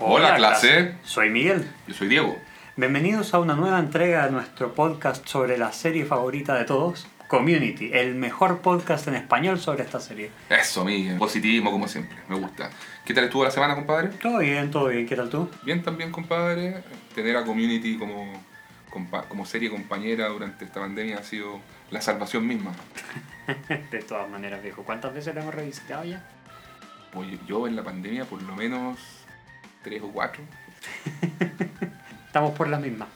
Hola, clase. Soy Miguel. Yo soy Diego. Bienvenidos a una nueva entrega de nuestro podcast sobre la serie favorita de todos, Community, el mejor podcast en español sobre esta serie. Eso, Miguel. Positivismo como siempre. Me gusta. ¿Qué tal estuvo la semana, compadre? Todo bien, todo bien. ¿Qué tal tú? Bien también, compadre. Tener a Community como, como serie compañera durante esta pandemia ha sido la salvación misma. de todas maneras, viejo. ¿Cuántas veces la hemos revisitado ya? Pues yo en la pandemia por lo menos tres o cuatro. Estamos por las mismas.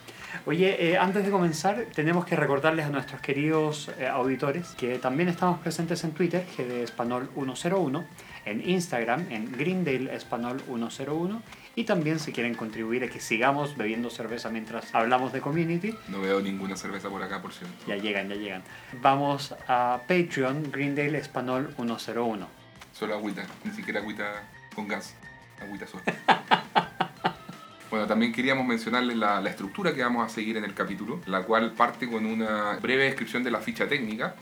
Oye, eh, antes de comenzar, tenemos que recordarles a nuestros queridos eh, auditores que también estamos presentes en Twitter, GD Español 101, en Instagram, en Greendale Español 101, y también si quieren contribuir a que sigamos bebiendo cerveza mientras hablamos de community, No veo ninguna cerveza por acá, por cierto. ya llegan, ya llegan. Vamos a Patreon, Greendale Español 101. Solo agüita, ni siquiera agüita con gas. Agüita sola. Bueno, también queríamos mencionarles la, la estructura que vamos a seguir en el capítulo, la cual parte con una breve descripción de la ficha técnica.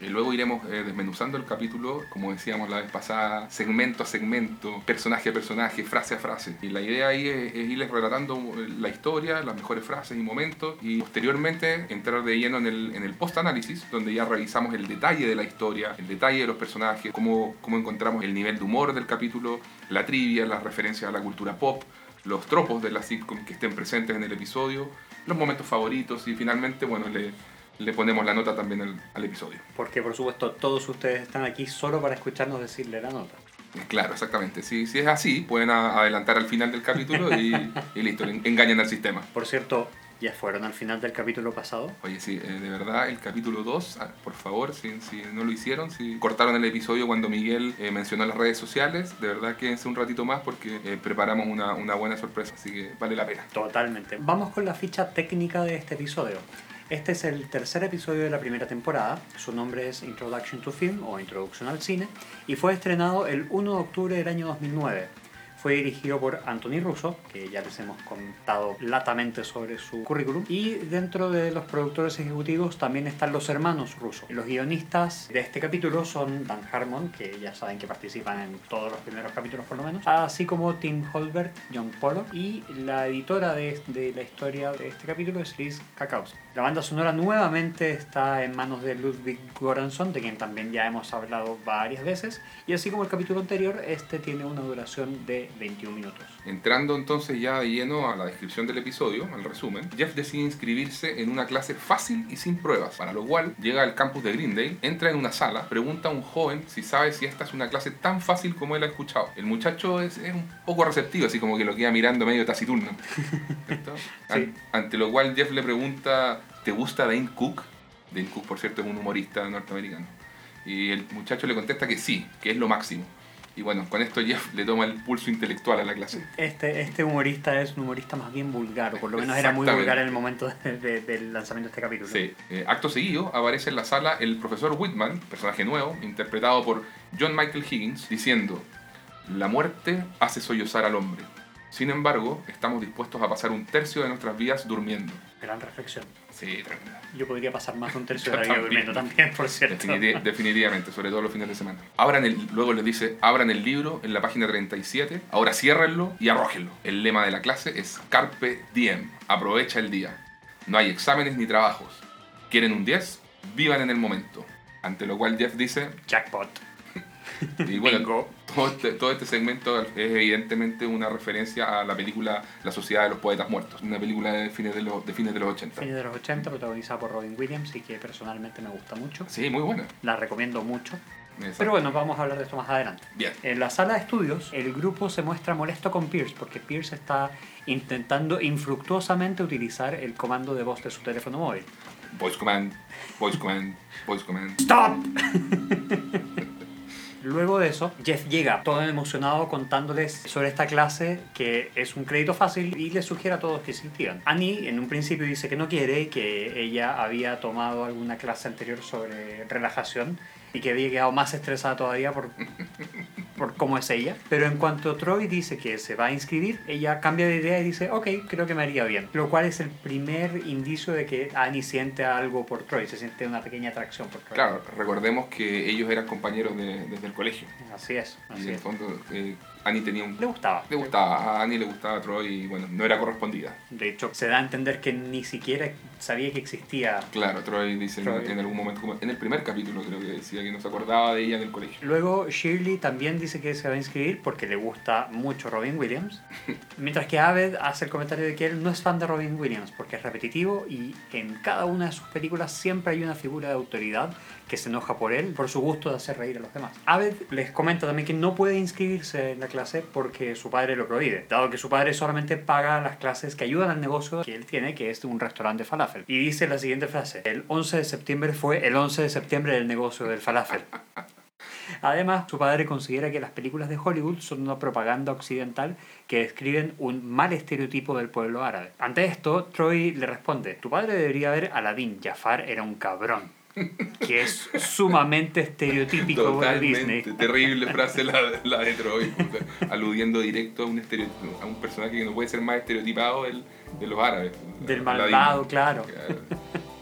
Y luego iremos eh, desmenuzando el capítulo, como decíamos la vez pasada, segmento a segmento, personaje a personaje, frase a frase. Y la idea ahí es, es irles relatando la historia, las mejores frases y momentos, y posteriormente entrar de lleno en el, en el post-análisis, donde ya revisamos el detalle de la historia, el detalle de los personajes, cómo, cómo encontramos el nivel de humor del capítulo, la trivia, las referencias a la cultura pop, los tropos de la sitcom que estén presentes en el episodio, los momentos favoritos y finalmente, bueno, le, le ponemos la nota también al, al episodio. Porque por supuesto todos ustedes están aquí solo para escucharnos decirle la nota. Claro, exactamente. Si, si es así, pueden a- adelantar al final del capítulo y, y listo, engañan al sistema. Por cierto, ya fueron al final del capítulo pasado. Oye, sí, eh, de verdad, el capítulo 2, ah, por favor, si, si no lo hicieron, si cortaron el episodio cuando Miguel eh, mencionó las redes sociales, de verdad quédense un ratito más porque eh, preparamos una, una buena sorpresa, así que vale la pena. Totalmente. Vamos con la ficha técnica de este episodio. Este es el tercer episodio de la primera temporada. Su nombre es Introduction to Film o Introducción al Cine y fue estrenado el 1 de octubre del año 2009. Fue dirigido por Anthony Russo, que ya les hemos contado latamente sobre su currículum. Y dentro de los productores ejecutivos también están los hermanos Russo. Los guionistas de este capítulo son Dan Harmon, que ya saben que participan en todos los primeros capítulos por lo menos, así como Tim Holbert, John Pollock y la editora de, de la historia de este capítulo es Liz Kakowski. La banda sonora nuevamente está en manos de Ludwig Göransson, de quien también ya hemos hablado varias veces, y así como el capítulo anterior, este tiene una duración de 21 minutos. Entrando entonces ya de lleno a la descripción del episodio, al resumen, Jeff decide inscribirse en una clase fácil y sin pruebas, para lo cual llega al campus de Greendale, entra en una sala, pregunta a un joven si sabe si esta es una clase tan fácil como él ha escuchado. El muchacho es, es un poco receptivo, así como que lo queda mirando medio taciturno. Ante lo cual Jeff le pregunta, ¿te gusta Dane Cook? Dane Cook, por cierto, es un humorista norteamericano. Y el muchacho le contesta que sí, que es lo máximo. Y bueno, con esto Jeff le toma el pulso intelectual a la clase. Este, este humorista es un humorista más bien vulgar, o por lo menos era muy vulgar en el momento de- de- del lanzamiento de este capítulo. Sí. Eh, acto seguido aparece en la sala el profesor Whitman, personaje nuevo, interpretado por John Michael Higgins, diciendo, la muerte hace sollozar al hombre. Sin embargo, estamos dispuestos a pasar un tercio de nuestras vidas durmiendo. Gran reflexión. Sí, tremenda. Yo podría pasar más de un tercio de la vida durmiendo también, por cierto. Definiti- definitivamente, sobre todo los fines de semana. Abran el, luego les dice, abran el libro en la página 37, ahora ciérrenlo y arrójenlo. El lema de la clase es Carpe Diem, aprovecha el día. No hay exámenes ni trabajos. ¿Quieren un 10? Vivan en el momento. Ante lo cual Jeff dice, Jackpot. y bueno, Bingo. Todo este, todo este segmento es evidentemente una referencia a la película La Sociedad de los Poetas Muertos, una película de fines de los, de fines de los 80. Fines de los 80, protagonizada por Robin Williams y que personalmente me gusta mucho. Sí, muy buena. La recomiendo mucho. Exacto. Pero bueno, vamos a hablar de esto más adelante. Bien. En la sala de estudios, el grupo se muestra molesto con Pierce porque Pierce está intentando infructuosamente utilizar el comando de voz de su teléfono móvil. Voice Command, Voice Command, Voice Command. ¡Stop! Luego de eso, Jeff llega todo emocionado contándoles sobre esta clase que es un crédito fácil y les sugiere a todos que se inscriban. Annie en un principio dice que no quiere, que ella había tomado alguna clase anterior sobre relajación y que había quedado más estresada todavía por, cómo es ella. Pero en cuanto Troy dice que se va a inscribir, ella cambia de idea y dice, ok, creo que me haría bien. Lo cual es el primer indicio de que Annie siente algo por Troy, se siente una pequeña atracción por Troy. Claro, recordemos que ellos eran compañeros de- desde el colegio. Así es, Y así en el fondo, eh, Annie tenía un... Le gustaba. Le gustaba, a Annie le gustaba a Troy y bueno, no era correspondida. De hecho, se da a entender que ni siquiera sabía que existía. Claro, Troy dice Troy. en algún momento, en el primer capítulo creo que decía que no se acordaba de ella en el colegio. Luego Shirley también dice que se va a inscribir porque le gusta mucho Robin Williams. Mientras que Aved hace el comentario de que él no es fan de Robin Williams porque es repetitivo y en cada una de sus películas siempre hay una figura de autoridad que se enoja por él, por su gusto de hacer reír a los demás. Aved les comenta también que no puede inscribirse en la clase porque su padre lo prohíbe, dado que su padre solamente paga las clases que ayudan al negocio que él tiene, que es un restaurante de falafel. Y dice la siguiente frase, el 11 de septiembre fue el 11 de septiembre del negocio del falafel. Además, su padre considera que las películas de Hollywood son una propaganda occidental que describen un mal estereotipo del pueblo árabe. Ante esto, Troy le responde, tu padre debería ver Aladdin, Jafar era un cabrón, que es sumamente estereotípico de Disney. Totalmente, terrible frase la, la de Troy, aludiendo directo a un, estereotipo, a un personaje que no puede ser más estereotipado del, de los árabes. Del malvado, claro.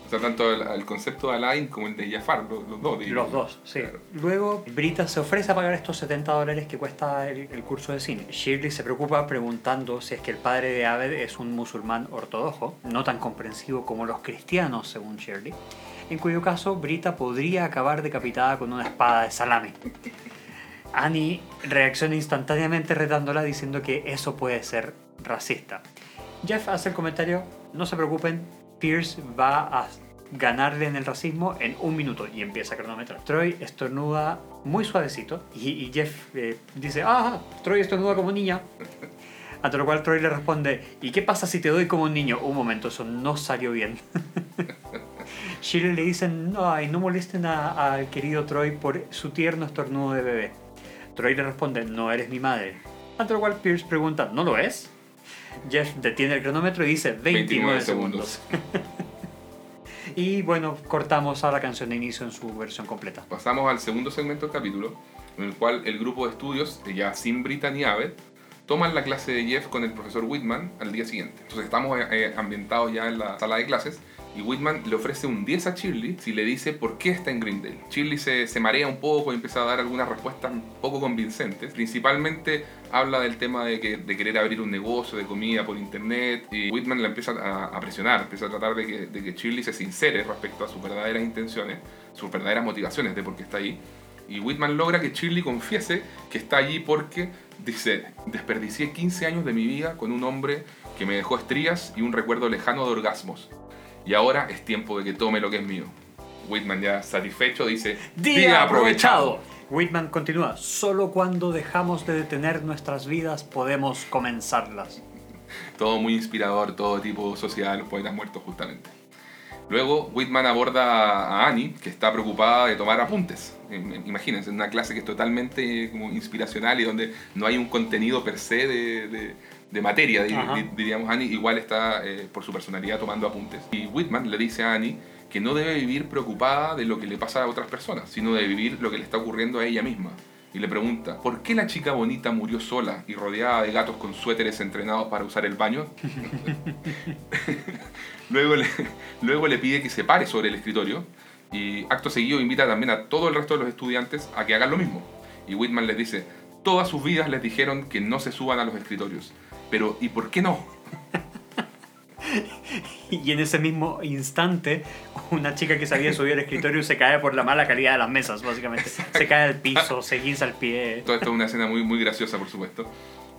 O sea, tanto el, el concepto de Aladdin como el de Jafar, los, los dos. digo. Los dos, sí. Claro. Luego, Brita se ofrece a pagar estos 70 dólares que cuesta el, el curso de cine. Shirley se preocupa preguntando si es que el padre de Abed es un musulmán ortodoxo, no tan comprensivo como los cristianos, según Shirley, en cuyo caso Brita podría acabar decapitada con una espada de salame. Annie reacciona instantáneamente retándola diciendo que eso puede ser racista. Jeff hace el comentario, no se preocupen, Pierce va a ganarle en el racismo en un minuto y empieza a cronometrar. Troy estornuda muy suavecito y, Jeff eh, dice, ah, Troy estornuda como niña. A lo cual Troy le responde, ¿y qué pasa si te doy como un niño? Un momento, eso no salió bien. Shirley le dice, no, ay, no molesten al querido Troy por su tierno estornudo de bebé. Troy le responde, no eres mi madre. Ante lo cual Pierce pregunta, ¿no lo es? Jeff detiene el cronómetro y dice 29, 29 segundos. y bueno, cortamos a la canción de inicio en su versión completa. Pasamos al segundo segmento del capítulo, en el cual el grupo de estudios, eh, ya sin Brittany Abed, toman la clase de Jeff con el profesor Whitman al día siguiente. Entonces estamos eh, ambientados ya en la sala de clases y Whitman le ofrece un 10 a Shirley si le dice por qué está en Greendale. Shirley se, se marea un poco y empieza a dar algunas respuestas poco convincentes. Principalmente habla del tema de, que, de querer abrir un negocio de comida por internet y Whitman la empieza a, a presionar, empieza a tratar de que, de que Shirley se sincere respecto a sus verdaderas intenciones, sus verdaderas motivaciones de por qué está ahí. Y Whitman logra que Shirley confiese que está allí porque, dice, desperdicié 15 años de mi vida con un hombre que me dejó estrías y un recuerdo lejano de orgasmos. Y ahora es tiempo de que tome lo que es mío. Whitman ya satisfecho dice, ¡Día aprovechado! Whitman continúa, solo cuando dejamos de detener nuestras vidas podemos comenzarlas. Todo muy inspirador, todo tipo sociedad de los poetas muertos justamente. Luego Whitman aborda a Annie, que está preocupada de tomar apuntes. Im- Imagínense, una clase que es totalmente como inspiracional y donde no hay un contenido per se de, de- de materia, diríamos. Annie igual está eh, por su personalidad tomando apuntes. Y Whitman le dice a Annie que no debe vivir preocupada de lo que le pasa a otras personas, sino de vivir lo que le está ocurriendo a ella misma. Y le pregunta, ¿por qué la chica bonita murió sola y rodeada de gatos con suéteres entrenados para usar el baño? luego, le, luego le pide que se pare sobre el escritorio y acto seguido invita también a todo el resto de los estudiantes a que hagan lo mismo. Y Whitman les dice, todas sus vidas les dijeron que no se suban a los escritorios, pero ¿y por qué no? Y en ese mismo instante, una chica que se había subido al escritorio se cae por la mala calidad de las mesas, básicamente. Se cae al piso, se guinza el pie. Todo esto es una escena muy, muy graciosa, por supuesto.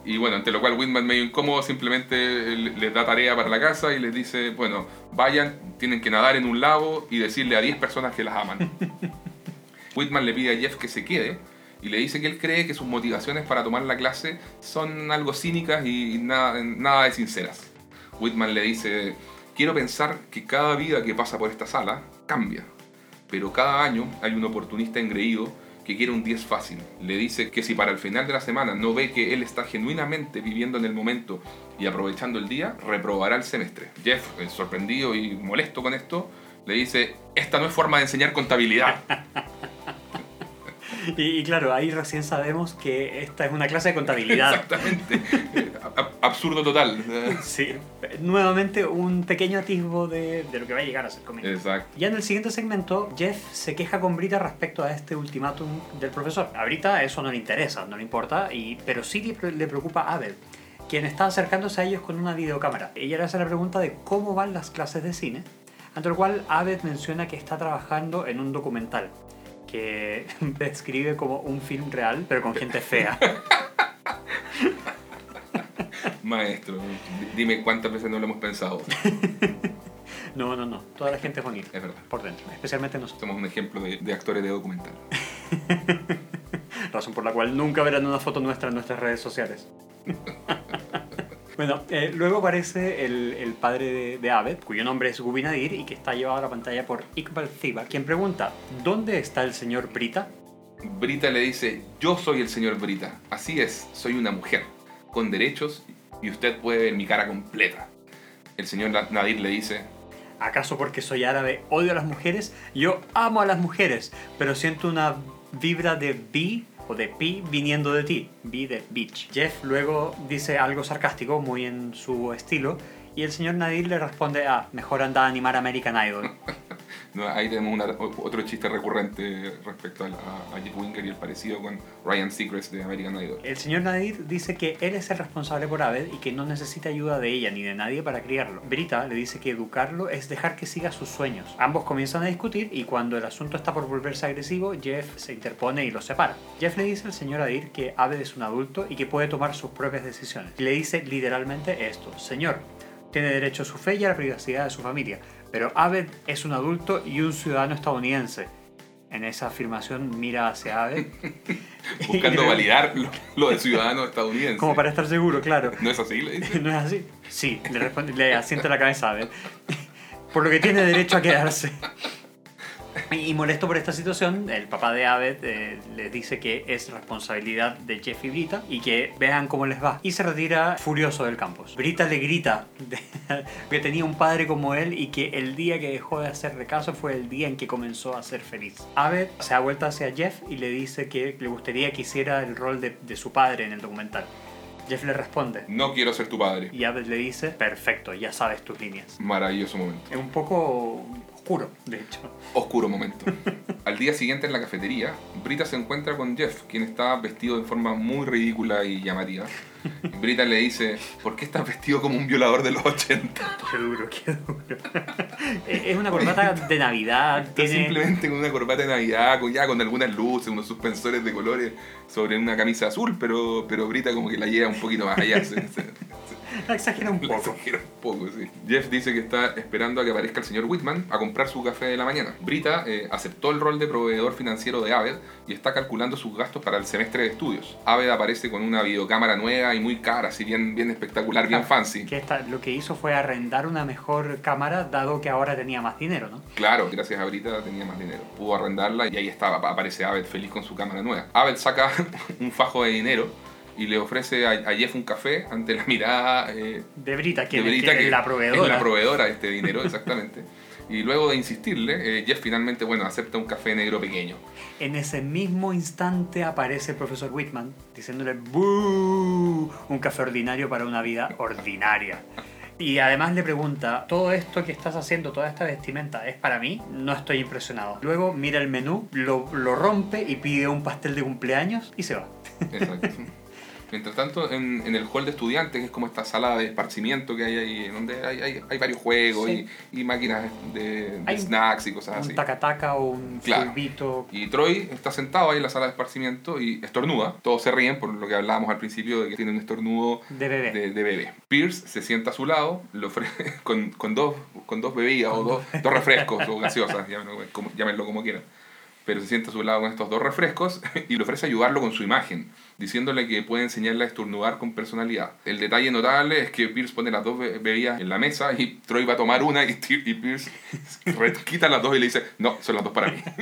Y bueno, ante lo cual Whitman, medio incómodo, simplemente le- les da tarea para la casa y les dice, bueno, vayan, tienen que nadar en un lago y decirle a 10 personas que las aman. Whitman le pide a Jeff que se quede y le dice que él cree que sus motivaciones para tomar la clase son algo cínicas y nada, nada de sinceras. Whitman le dice, quiero pensar que cada vida que pasa por esta sala cambia, pero cada año hay un oportunista engreído que quiere un 10 fácil. Le dice que si para el final de la semana no ve que él está genuinamente viviendo en el momento y aprovechando el día, reprobará el semestre. Jeff, sorprendido y molesto con esto, le dice, esta no es forma de enseñar contabilidad. Y, y claro, ahí recién sabemos que esta es una clase de contabilidad. Exactamente. A- absurdo total. Sí, nuevamente un pequeño atisbo de, de lo que va a llegar a ser comedia. Exacto. Ya en el siguiente segmento, Jeff se queja con Brita respecto a este ultimátum del profesor. A Brita eso no le interesa, no le importa, y, pero sí le preocupa a Abel, quien está acercándose a ellos con una videocámara. Ella le hace la pregunta de cómo van las clases de cine, ante lo cual Abed menciona que está trabajando en un documental que describe como un film real, pero con gente fea. Maestro, di- dime cuántas veces no lo hemos pensado. No, no, no, toda la gente es bonita, Es verdad. por dentro, especialmente nosotros. Somos un ejemplo de, de actores de documental. razón por la cual nunca verán una foto nuestra en nuestras redes sociales. Bueno, eh, luego aparece el, el padre de, de Abed, cuyo nombre es Gubi Nadir y que está llevado a la pantalla por Iqbal Thiba, quien pregunta, ¿dónde está el señor Brita? Brita le dice, yo soy el señor Brita. Así es, soy una mujer, con derechos y usted puede ver mi cara completa. El señor Na- Nadir le dice, ¿Acaso porque soy árabe odio a las mujeres? Yo amo a las mujeres, pero siento una vibra de bi o de pi viniendo de ti, bi de bitch. Jeff luego dice algo sarcástico, muy en su estilo, y el señor Nadir le responde, ah, mejor anda a animar American Idol. Ahí tenemos una- otro chiste recurrente respecto a, la- a Jeff Winger y el parecido con Ryan Seacrest de American Idol. El señor Nadir dice que él es el responsable por Abed y que no necesita ayuda de ella ni de nadie para criarlo. Brita le dice que educarlo es dejar que siga sus sueños. Ambos comienzan a discutir y cuando el asunto está por volverse agresivo, Jeff se interpone y los separa. Jeff le dice al señor Nadir que Abed es un adulto y que puede tomar sus propias decisiones. Le dice literalmente esto, Señor, tiene derecho a su fe y a la privacidad de su familia, pero Abed es un adulto y un ciudadano estadounidense. En esa afirmación mira hacia Abed. Buscando validar lo, lo de ciudadano estadounidense. Como para estar seguro, claro. ¿No es así? Le dice. ¿No es así? Sí, le, responde, le asiente la cabeza a ver. Por lo que tiene derecho a quedarse. Y molesto por esta situación, el papá de Abed eh, les dice que es responsabilidad de Jeff y Brita y que vean cómo les va. Y se retira furioso del campus. Brita le grita de- que tenía un padre como él y que el día que dejó de hacerle caso fue el día en que comenzó a ser feliz. Abed se da vuelta hacia Jeff y le dice que le gustaría que hiciera el rol de, de su padre en el documental. Jeff le responde, No quiero ser tu padre. y Abed le dice, perfecto, ya sabes tus líneas. Maravilloso momento. Es un poco oscuro, de hecho. Oscuro momento. Al día siguiente en la cafetería, Brita se encuentra con Jeff, quien está vestido de forma muy ridícula y llamativa. Brita le dice, ¿por qué estás vestido como un violador de los 80? Qué duro, qué duro. Es es una corbata de Navidad, Está tiene... simplemente con una corbata de Navidad, con, ya con algunas luces, unos suspensores de colores sobre una camisa azul, pero, pero Brita como que la lleva un poquito más allá. se- se- Exagera un poco. exagera un poco, sí. Jeff dice que está esperando a que aparezca el señor Whitman a comprar su café de la mañana. Brita eh, aceptó el rol de proveedor financiero de Aved y está calculando sus gastos para el semestre de estudios. Aved aparece con una videocámara nueva y muy cara, así bien, bien espectacular, bien fancy. Que esta- lo que hizo fue arrendar una mejor cámara, dado que ahora tenía más dinero, ¿no? Claro, gracias a Brita tenía más dinero. Pudo arrendarla y ahí estaba, aparece Aved feliz con su cámara nueva. Aved saca un fajo de dinero y le ofrece a, a Jeff un café ante la mirada eh, De Brita, que, de Brita, que que es la proveedora. Es la proveedora de este dinero, exactamente. y luego de insistirle, eh, Jeff finalmente, bueno, acepta un café negro pequeño. En ese mismo instante aparece el profesor Whitman diciéndole. Un café ordinario para una vida ordinaria. Y además le pregunta, ¿todo esto que estás haciendo, toda esta vestimenta, es para mí? No estoy impresionado. Luego mira el menú, lo, lo rompe y pide un pastel de cumpleaños y se va. Exacto. Mientras tanto, en, en el hall de estudiantes, que es como esta sala de esparcimiento que hay ahí, donde hay, hay, hay varios juegos Sí. y, y máquinas de, snacks y cosas así. Un tacataca o un Claro. Y Troy está sentado ahí en la sala de esparcimiento y estornuda. Todos se ríen por lo que hablábamos al principio de que tiene un estornudo De bebé. de, de bebé. Pierce se sienta a su lado le ofrece, con, con, dos, con dos bebidas o dos, dos refrescos o gaseosas, llámenlo como, llámenlo como quieran. Pero se sienta a su lado con estos dos refrescos y le ofrece ayudarlo con su imagen, diciéndole que puede enseñarle a estornudar con personalidad. El detalle notable es que Pierce pone las dos be- bebidas en la mesa y Troy va a tomar una y, Pierce quita las dos y le dice, no, son las dos para mí.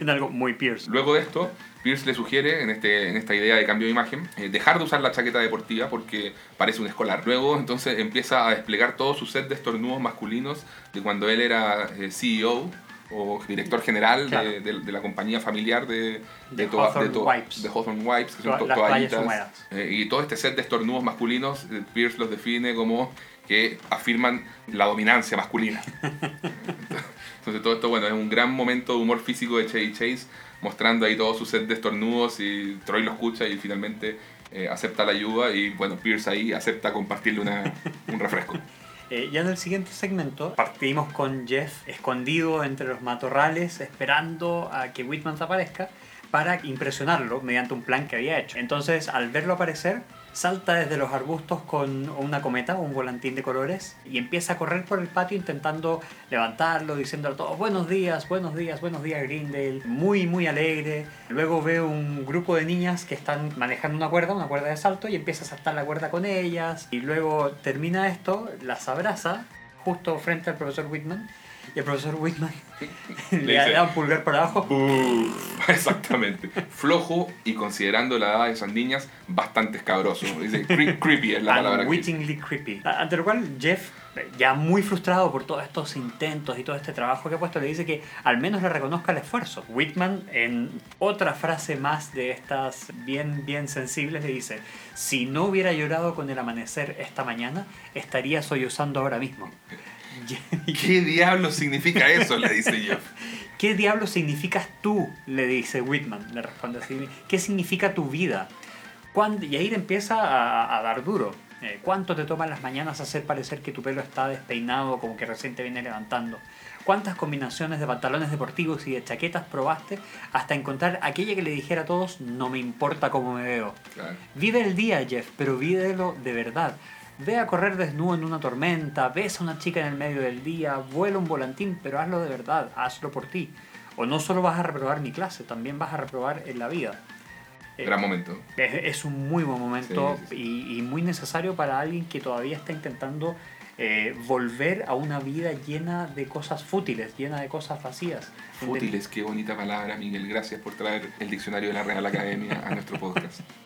En algo muy Pierce. Luego de esto, Pierce le sugiere, en, este, en esta idea de cambio de imagen, eh, dejar de usar la chaqueta deportiva porque parece un escolar. Luego, entonces, empieza a desplegar todo su set de estornudos masculinos de cuando él era eh, CEO o director general Claro. de, de- de la compañía familiar de, De toa- Hawthorne to- Wipes. Hawthorne Wipes, que son to- toallitas. Eh, y todo este set de estornudos masculinos, eh, Pierce los define como que afirman la dominancia masculina. Entonces todo esto, bueno, es un gran momento de humor físico de Chevy Chase, mostrando ahí todo su set de estornudos y Troy lo escucha y finalmente eh, acepta la ayuda y bueno, Pierce ahí acepta compartirle una, un refresco. Eh, ya en el siguiente segmento partimos con Jeff escondido entre los matorrales esperando a que Whitman aparezca para impresionarlo mediante un plan que había hecho. Entonces al verlo aparecer salta desde los arbustos con una cometa, un volantín de colores y empieza a correr por el patio intentando levantarlo, diciendo a todos buenos días, buenos días, buenos días Grindel, muy muy alegre. Luego ve un grupo de niñas que están manejando una cuerda, una cuerda de salto y empieza a saltar la cuerda con ellas y luego termina esto, las abraza justo frente al profesor Whitman y el profesor Whitman le dice- da un pulgar para abajo. Uf, exactamente. Flojo y considerando la edad de esas niñas, bastante escabroso. Dice, cre- creepy es la palabra. Unwittingly creepy. Ante lo cual Jeff, ya muy frustrado por todos estos intentos y todo este trabajo que ha puesto, le dice que al menos le reconozca el esfuerzo. Whitman, en otra frase más de estas bien, bien sensibles, le dice, si no hubiera llorado con el amanecer esta mañana, estaría sollozando ahora mismo. ¿Qué diablo significa eso? Le dice Jeff. ¿Qué diablo significas tú? Le dice Whitman, le responde así. ¿Qué significa tu vida? ¿Cuándo? Y ahí le empieza a, a dar duro. Eh, ¿Cuánto te toma en las mañanas hacer parecer que tu pelo está despeinado como que recién te viene levantando? ¿Cuántas combinaciones de pantalones deportivos y de chaquetas probaste hasta encontrar aquella que le dijera a todos no me importa cómo me veo? Claro. Vive el día, Jeff, pero vívelo de verdad. Ve a correr desnudo en una tormenta, besa a una chica en el medio del día, vuela un volantín, pero hazlo de verdad, hazlo por ti. O no solo vas a reprobar mi clase, también vas a reprobar en la vida. Eh, Gran momento. es, es un muy buen momento Sí, sí, Y, y muy necesario para alguien que todavía está intentando eh, volver a una vida llena de cosas fútiles, llena de cosas vacías. Fútiles, qué bonita palabra, Miguel. Gracias por traer el diccionario de la Real Academia a nuestro podcast.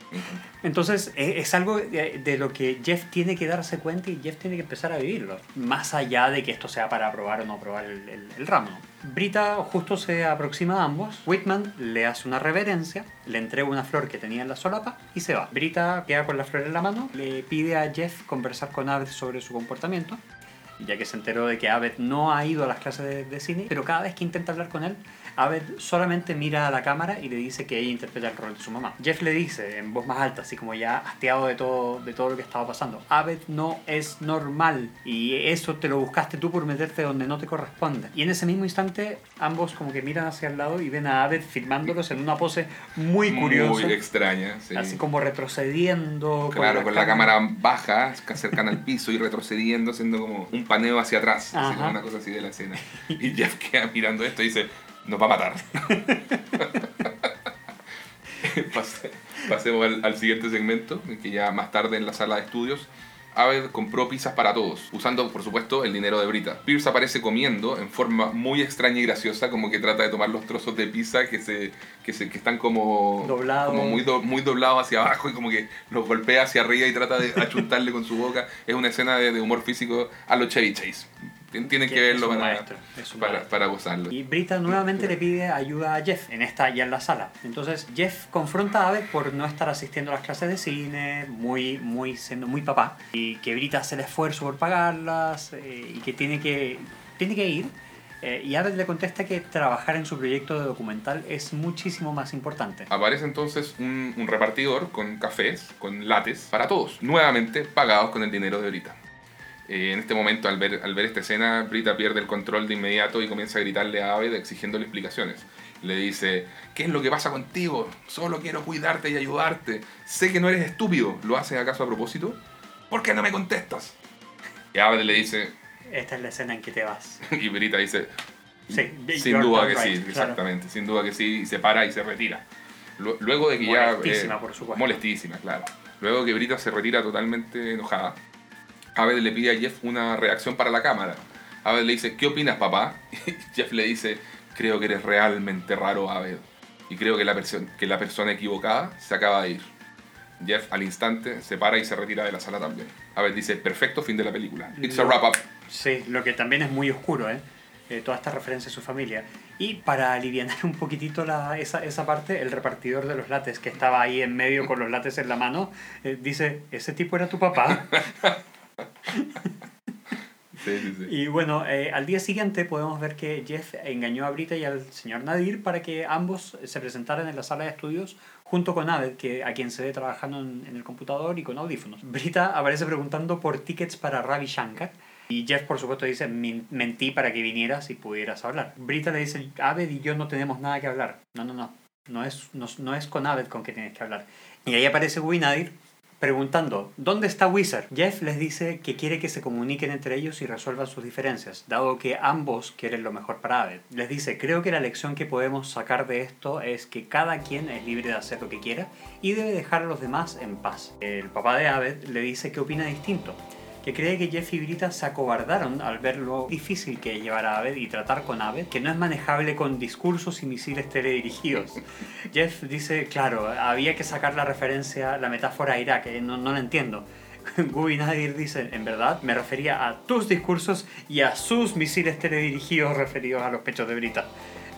Entonces e- es algo de, lo que Jeff tiene que darse cuenta y Jeff tiene que empezar a vivirlo. Más allá de que esto sea para aprobar o no aprobar el, ramo. Brita justo se aproxima a ambos. Whitman le hace una reverencia, le entrega una flor que tenía en la solapa y se va. Brita queda con la flor en la mano, le pide a Jeff conversar con Abed sobre su comportamiento. Ya que se enteró de que Abed no ha ido a las clases de cine, pero cada vez que intenta hablar con él, Abed solamente mira a la cámara y le dice que ella interpreta el rol de su mamá. Jeff le dice en voz más alta, así como ya hastiado de todo, de todo lo que estaba pasando, Abed no es normal y eso te lo buscaste tú por meterte donde no te corresponde. Y en ese mismo instante ambos como que miran hacia el lado y ven a Abed filmándolos en una pose muy curiosa. Muy extraña. sí. Así como retrocediendo. Claro, con la cámara baja, cercana al piso y retrocediendo, haciendo como un paneo hacia atrás, así como una cosa así de la escena. Y Jeff queda mirando esto y dice, nos va a matar. Pase- pasemos al, al siguiente segmento, en que ya más tarde en la sala de estudios, Aved compró pizzas para todos, usando por supuesto el dinero de Brita. Pierce aparece comiendo en forma muy extraña y graciosa, como que trata de tomar los trozos de pizza que se que, se, que están como, Doblados. como muy, do- muy doblados hacia abajo y como que los golpea hacia arriba y trata de achuntarle con su boca. Es una escena de, de humor físico a los Chevy Chase. Tien- Tienen que Que verlo para, para, para gozarlo. Y Brita nuevamente le pide ayuda a Jeff en esta ya en la sala. Entonces Jeff confronta a Abed por no estar asistiendo a las clases de cine, muy, muy siendo muy papá, y que Brita hace el esfuerzo por pagarlas eh, y que tiene que tiene que ir. Eh, y Abed le contesta que trabajar en su proyecto de documental es muchísimo más importante. Aparece entonces un, un repartidor con cafés, con lates, para todos, nuevamente pagados con el dinero de Brita. Eh, en este momento, al ver, al ver esta escena, Brita pierde el control de inmediato y comienza a gritarle a Aved exigiéndole explicaciones. Le dice, ¿qué es lo que pasa contigo? Solo quiero cuidarte y ayudarte. Sé que no eres estúpido. ¿Lo haces acaso a propósito? ¿Por qué no me contestas? Y Aved le dice, Esta es la escena en que te vas. y Brita dice, Sí, sin duda que sí, claro. exactamente, sin duda que sí, y se para y se retira. Lu- Luego de que ya... Molestísima, eh, por supuesto. Molestísima, claro. Luego que Brita se retira totalmente enojada, Abed le pide a Jeff una reacción para la cámara. Abed le dice, ¿qué opinas, papá? Y Jeff le dice, creo que eres realmente raro, Abed. Y creo que la, perso- que la persona equivocada se acaba de ir. Jeff al instante se para y se retira de la sala también. Abed dice, perfecto, fin de la película. It's a wrap up. Sí, lo que también es muy oscuro, ¿eh? eh, toda esta referencia a su familia. Y para aliviar un poquitito la, esa, esa parte, el repartidor de los lates que estaba ahí en medio con los lates en la mano, eh, dice, ¿ese tipo era tu papá? Y bueno, eh, al día siguiente podemos ver que Jeff engañó a Brita y al señor Nadir para que ambos se presentaran en la sala de estudios junto con Abed, que, a quien se ve trabajando en, el computador y con audífonos. Brita aparece preguntando por tickets para Ravi Shankar. Y Jeff, por supuesto, dice, "Min- mentí para que vinieras y pudieras hablar. Brita le dice, Abed y yo no tenemos nada que hablar. No, no, no. No es, no, no es con Abed con que tienes que hablar. Y ahí aparece Nadir preguntando, ¿dónde está Wizard? Jeff les dice que quiere que se comuniquen entre ellos y resuelvan sus diferencias, dado que ambos quieren lo mejor para Abed. Les dice, creo que la lección que podemos sacar de esto es que cada quien es libre de hacer lo que quiera y debe dejar a los demás en paz. El papá de Abed le dice que opina distinto, que cree que Jeff y Brita se acobardaron al ver lo difícil que es llevar a Abed y tratar con Abed, que no es manejable con discursos y misiles teledirigidos. Jeff dice, claro, había que sacar la referencia, la metáfora a Irak, eh, no, no la entiendo. Guy Nadir dice, en verdad, me refería a tus discursos y a sus misiles teledirigidos referidos a los pechos de Brita.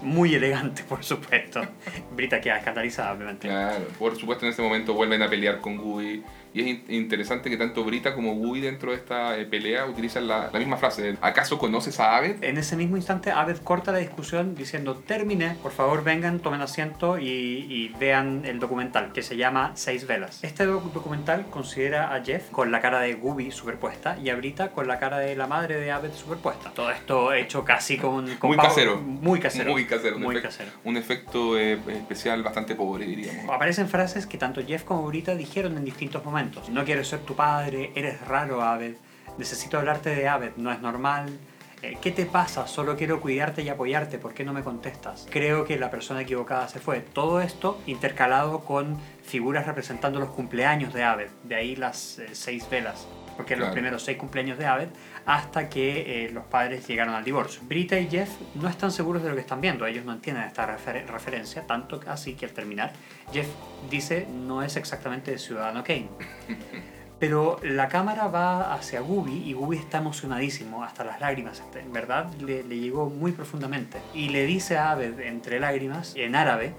Muy elegante, por supuesto. Brita queda escandalizada, obviamente. Claro, por supuesto en ese momento vuelven a pelear con Gui. Y es in- interesante que tanto Brita como Gui dentro de esta eh, pelea utilizan la, la misma frase. ¿Acaso conoces a Abed? En ese mismo instante, Abed corta la discusión diciendo, terminé, por favor vengan, tomen asiento y, y vean el documental que se llama Seis Velas. Este doc- documental considera a Jeff con la cara de Gubi superpuesta y a Brita con la cara de la madre de Abed superpuesta. Todo esto hecho casi con... con Muy pavo- casero. Muy casero. Muy casero. Muy efecto, casero. un efecto eh, especial bastante pobre, diríamos. Aparecen frases que tanto Jeff como Brita dijeron en distintos momentos. No quiero ser tu padre, eres raro, Abed. Necesito hablarte de Abed, no es normal. Eh, ¿Qué te pasa? Solo quiero cuidarte y apoyarte, ¿por qué no me contestas? Creo que la persona equivocada se fue. Todo esto intercalado con figuras representando los cumpleaños de Abed. De ahí las eh, seis velas. Porque los Claro. primeros seis cumpleaños de Abed hasta que eh, los padres llegaron al divorcio. Brita y Jeff no están seguros de lo que están viendo, ellos no entienden esta refer- referencia, tanto así que al terminar, Jeff dice no es exactamente de Ciudadano Kane. Pero la cámara va hacia Gubi y Gubi está emocionadísimo, hasta las lágrimas, en verdad le, le llegó muy profundamente. Y le dice a Abed, entre lágrimas, en árabe,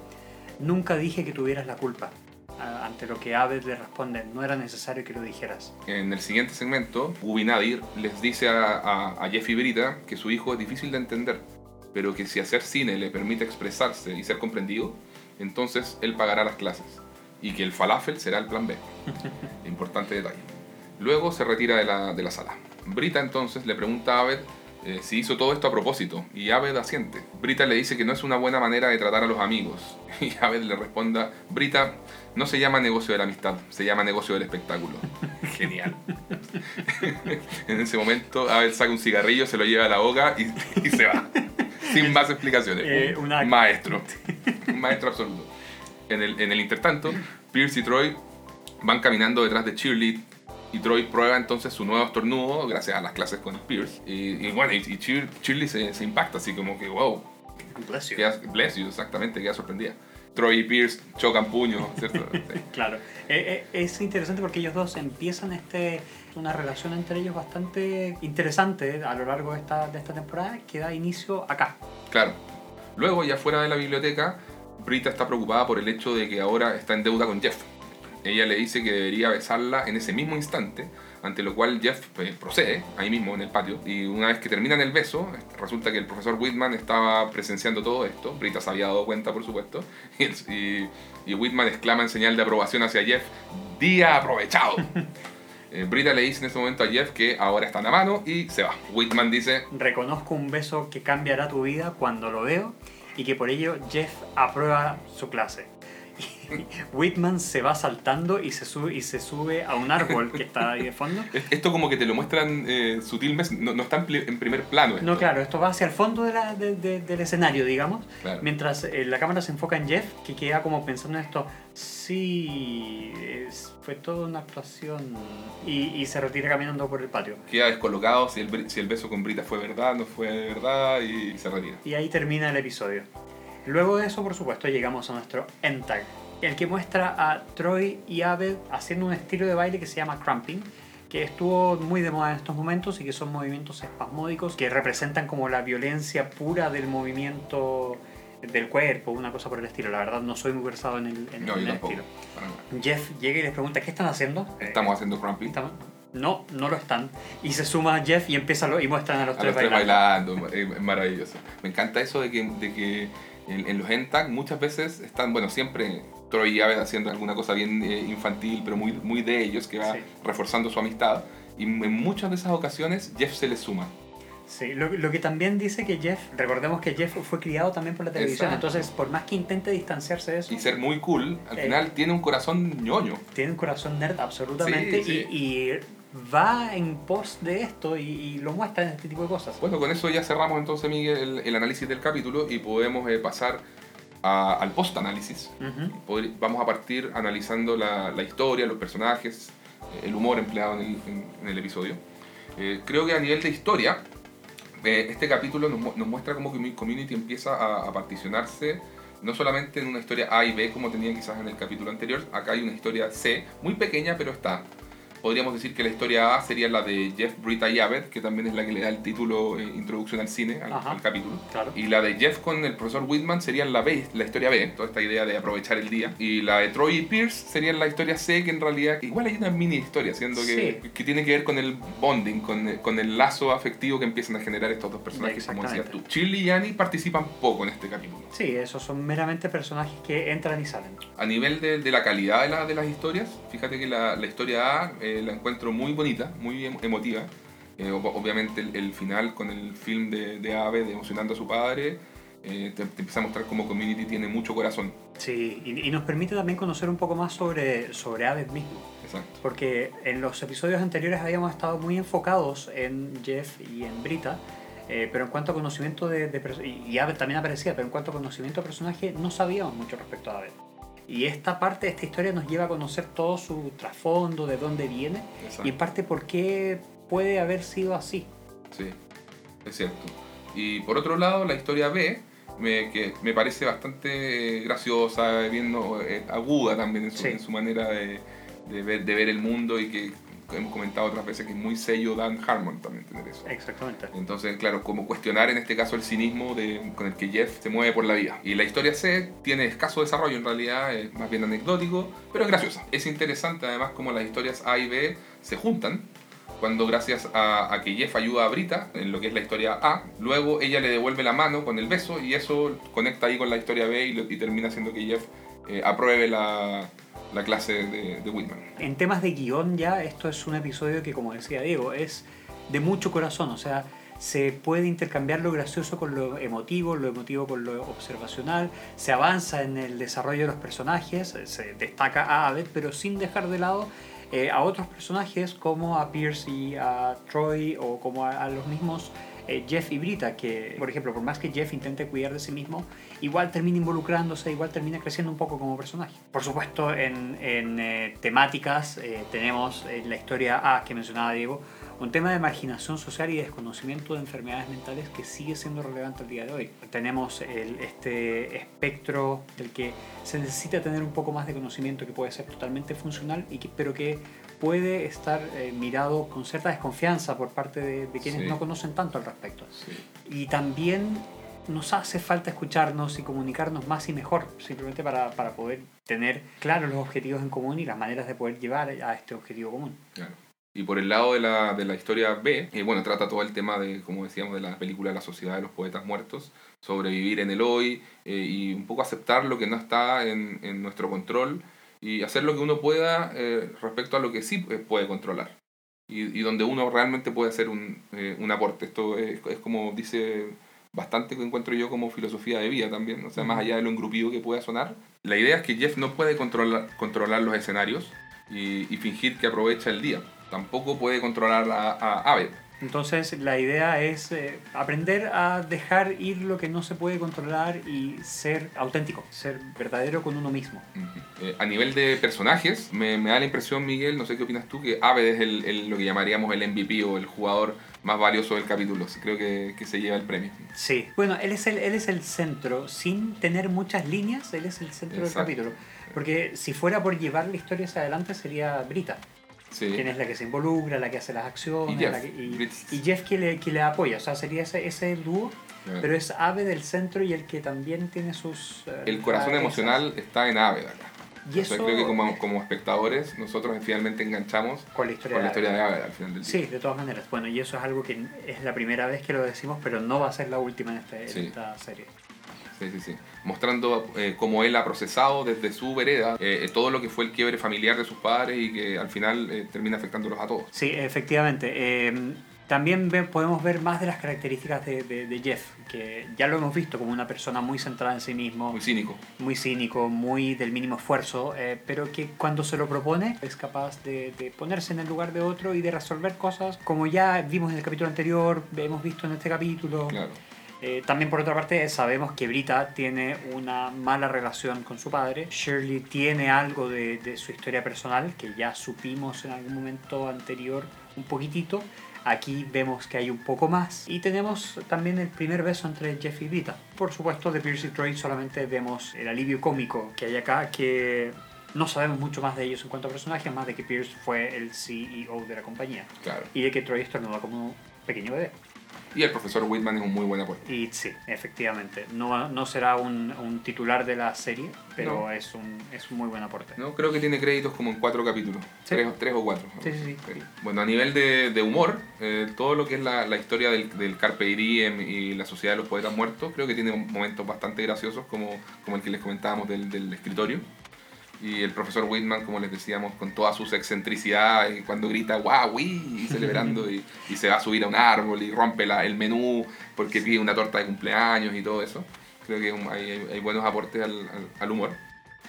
nunca dije que tuvieras la culpa. Ante lo que Abed le responde, no era necesario que lo dijeras. En el siguiente segmento, Gubi Nadir les dice a, a, a Jeff y Brita que su hijo es difícil de entender, pero que si hacer cine le permite expresarse y ser comprendido, entonces él pagará las clases y que el falafel será el plan B. Importante detalle. Luego se retira de la, de la sala. Brita entonces le pregunta a Abed eh, si hizo todo esto a propósito y Abed asiente. Brita le dice que no es una buena manera de tratar a los amigos y Abed le responda, Brita, no se llama negocio de la amistad, se llama negocio del espectáculo. Genial. en ese momento Abed saca un cigarrillo, se lo lleva a la boca y, y se va. Sin más explicaciones. Eh, un una- maestro. Un maestro absoluto. En el, en el intertanto, Pierce y Troy van caminando detrás de Cheerlead y Troy prueba entonces su nuevo estornudo gracias a las clases con Pierce. Y, y bueno, y, y Cheer- Cheerlead se, se impacta así como que, wow, Bless you. queda, bless you, exactamente, queda sorprendida. Troy y Pierce chocan puños, ¿cierto? Sí. Claro. Eh, eh, es interesante porque ellos dos empiezan este, una relación entre ellos bastante interesante a lo largo de esta, de esta temporada que da inicio acá. Claro. Luego, ya fuera de la biblioteca, Brita está preocupada por el hecho de que ahora está en deuda con Jeff. Ella le dice que debería besarla en ese mismo instante, ante lo cual Jeff pues, procede, ahí mismo en el patio, y una vez que terminan el beso, resulta que el profesor Whitman estaba presenciando todo esto, Brita se había dado cuenta, por supuesto, y, y- y Whitman exclama en señal de aprobación hacia Jeff, ¡Día aprovechado! Eh, Brita le dice en ese momento a Jeff que ahora están a mano y se va. Whitman dice, Reconozco un beso que cambiará tu vida cuando lo veo y que por ello Jeff aprueba su clase. Whitman se va saltando y se, sube, y se sube a un árbol que está ahí de fondo. Esto como que te lo muestran eh, sutilmente, no, no está en, en primer plano. Esto. No, claro, esto va hacia el fondo de la- de- de- del escenario, digamos. Claro. Mientras eh, la cámara se enfoca en Jeff, que queda como pensando en esto. Sí, es- fue toda una actuación. Y, y se retira caminando por el patio. Queda descolocado si el, br- si el beso con Brita fue verdad, no fue verdad y, se retira. Y ahí termina el episodio. Luego de eso, por supuesto, llegamos a nuestro end tag, el que muestra a Troy y Abed haciendo un estilo de baile que se llama cramping, que estuvo muy de moda en estos momentos y que son movimientos espasmódicos que representan como la violencia pura del movimiento del cuerpo, una cosa por el estilo. La verdad no soy muy versado en el, en, No, yo el estilo. Jeff llega y les pregunta, ¿qué están haciendo? Estamos haciendo ¿estamos- No, no lo están. Y se suma Jeff y empieza lo- y muestran a los A tres los tres bailando. bailando, eh, es maravilloso. Me encanta eso de que, de que en, en los ENTAC muchas veces están, bueno, siempre Troy y Abed haciendo alguna cosa bien eh, infantil, pero muy, muy de ellos, que va Sí. reforzando su amistad. Y en muchas de esas ocasiones Jeff se les suma. Sí, lo, lo que también dice que Jeff, recordemos que Jeff fue criado también por la televisión, Exacto. entonces por más que intente distanciarse de eso, Y ser muy cool, al Sí. final tiene un corazón ñoño. tiene un corazón nerd absolutamente Sí, sí. Y, y va en pos de esto y, y lo muestra en este tipo de cosas. Bueno, con eso ya cerramos entonces, Miguel, el, el análisis del capítulo y podemos eh, pasar a- al post-análisis. Ujú. Podri- Vamos a partir analizando la, la historia, los personajes, eh, el humor empleado en el, en- en el episodio. Eh, creo que a nivel de historia, eh, este capítulo nos, nos muestra cómo Community empieza a, a particionarse no solamente en una historia A y B como tenía quizás en el capítulo anterior, acá hay una historia C, muy pequeña pero está. Podríamos decir que la historia A sería la de Jeff, Brita y Abed, que también es la que le da el título eh, Introducción al cine al, Ajá. al capítulo. Claro. Y la de Jeff con el profesor Whitman sería la B, la historia B, toda esta idea de aprovechar el día. Y la de Troy y Pierce sería la historia C, que en realidad igual hay una mini historia, siendo que, Sí. que tiene que ver con el bonding, con con el lazo afectivo que empiezan a generar estos dos personajes, como decías tú. Shirley y Annie participan poco en este capítulo. Sí, esos son meramente personajes que entran y salen. A nivel de, de la calidad de, la- de las historias, fíjate que la, la historia A eh, la encuentro muy bonita, muy em- emotiva. Eh, ob- obviamente el, el final con el film de, de Ave, de emocionando a su padre, eh, te, te empieza a mostrar cómo Community tiene mucho corazón. Sí, y, y nos permite también conocer un poco más sobre, sobre Abed mismo. Exacto. Porque en los episodios anteriores habíamos estado muy enfocados en Jeff y en Brita, eh, pero en cuanto a conocimiento de, de y Abed también aparecía, pero en cuanto a conocimiento de personaje no sabíamos mucho respecto a Abed. Y esta parte de esta historia nos lleva a conocer todo su trasfondo, de dónde viene exacto. y en parte por qué puede haber sido así. Sí, es cierto. Y por otro lado, la historia B, me, que me parece bastante eh, graciosa, bien no, eh, aguda también en su, Sí. en su manera de, de ver, de ver el mundo y que hemos comentado otras veces que es muy sello Dan Harmon también tener eso. Exactamente. Entonces, claro, como cuestionar en este caso el cinismo de, con el que Jeff se mueve por la vida. Y la historia C tiene escaso desarrollo en realidad, es más bien anecdótico, pero es graciosa. Es interesante además como las historias A y B se juntan. Cuando gracias a, a que Jeff ayuda a Brita en lo que es la historia A, luego ella le devuelve la mano con el beso y eso conecta ahí con la historia B y, lo- y termina haciendo que Jeff eh, apruebe la, la clase de, de Whitman. En temas de guion ya, esto es un episodio que, como decía Diego, es de mucho corazón, o sea, se puede intercambiar lo gracioso con lo emotivo, lo emotivo con lo observacional, se avanza en el desarrollo de los personajes, se destaca a Abed, pero sin dejar de lado eh, a otros personajes como a Pierce y a Troy o como a, los mismos eh, Jeff y Brita, que por ejemplo, por más que Jeff intente cuidar de sí mismo, igual termina involucrándose, igual termina creciendo un poco como personaje. Por supuesto, en, en, eh, temáticas eh, tenemos eh, la historia A que mencionaba Diego, un tema de marginación social y desconocimiento de enfermedades mentales que sigue siendo relevante al día de hoy. Tenemos el- este espectro del que se necesita tener un poco más de conocimiento que puede ser totalmente funcional, y que, pero que puede estar eh, mirado con cierta desconfianza por parte de, de quienes Sí. no conocen tanto al respecto. Sí. Y también nos hace falta escucharnos y comunicarnos más y mejor, simplemente para, para poder tener claros los objetivos en común y las maneras de poder llevar a este objetivo común. Claro. Y por el lado de la, de la historia B, eh, bueno, trata todo el tema de, como decíamos, de la película La Sociedad de los Poetas Muertos, sobrevivir en el hoy eh, y un poco aceptar lo que no está en, en nuestro control y hacer lo que uno pueda eh, respecto a lo que sí eh, puede controlar. Y, y donde uno realmente puede hacer un, un aporte. Esto es, es como dice bastante que encuentro yo como filosofía de vida también, o sea, más allá de lo engrupido que pueda sonar. La idea es que Jeff no puede controlar, controlar los escenarios y, y fingir que aprovecha el día. Tampoco puede controlar a, a Abed. Entonces la idea es eh, aprender a dejar ir lo que no se puede controlar y ser auténtico, ser verdadero con uno mismo. Eh, a nivel de personajes, me, me da la impresión, Miguel, no sé qué opinas tú, que Abed es el, el- lo que llamaríamos el MVP o el jugador más valioso del capítulo. Creo que, que se lleva el premio. Sí. Bueno, él es, el, él es el centro, sin tener muchas líneas, él es el centro Exacto. del capítulo. Porque si fuera por llevar la historia hacia adelante sería Brita. Sí. Quien es la que se involucra, la que hace las acciones. Y Jeff. la que- y, y Jeff que le, que le apoya. O sea, sería ese, ese dúo. Eh, Pero es Ave del centro y el que también tiene sus... eh, el corazón emocional está en Aved acá. Y O sea, eso creo que como, como espectadores nosotros finalmente enganchamos con la historia con la de Ave. de al final del día. Sí, de todas maneras. Bueno, y eso es algo que es la primera vez que lo decimos, pero no va a ser la última en, este- en Sí. esta serie. Sí, sí, sí. Mostrando eh, cómo él ha procesado desde su vereda eh, todo lo que fue el quiebre familiar de sus padres y que al final eh, termina afectándolos a todos. Sí, efectivamente. Eh, también ve- podemos ver más de las características de, de- de Jeff, que ya lo hemos visto como una persona muy centrada en sí mismo, Muy cínico. muy cínico, muy del mínimo esfuerzo, eh, pero que cuando se lo propone es capaz de, de ponerse en el lugar de otro y de resolver cosas como ya vimos en el capítulo anterior, hemos visto en este capítulo. Claro. Eh, también por otra parte sabemos que Brita tiene una mala relación con su padre. Shirley tiene algo de, de su historia personal que ya supimos en algún momento anterior un poquitito. Aquí vemos que hay un poco más. Y tenemos también el primer beso entre Jeff y Brita. Por supuesto, de Pierce y Troy solamente vemos el alivio cómico que hay acá, que no sabemos mucho más de ellos en cuanto a personajes, más de que Pierce fue el CEO de la compañía. Claro. Y de que Troy estornuda como un pequeño bebé. Y el profesor Whitman es un muy buen aporte. Y sí, efectivamente. No, no será un, un titular de la serie, pero No. es, un, es un muy buen aporte. ¿no? Creo que tiene créditos como en cuatro capítulos. Sí. Tres, tres o cuatro. Sí, sí, sí. Bueno, a nivel de, de humor, eh, todo lo que es la, la historia del, del Carpe Diem y la Sociedad de los Poetas Muertos, creo que tiene momentos bastante graciosos, como, como el que les comentábamos del, del escritorio. Y el profesor Whitman, como les decíamos, con todas sus excentricidades, cuando grita ¡Wow! celebrando, y, y se va a subir a un árbol y rompe la- el menú porque pide una torta de cumpleaños y todo eso. Creo que hay, hay- buenos aportes al, al- al humor.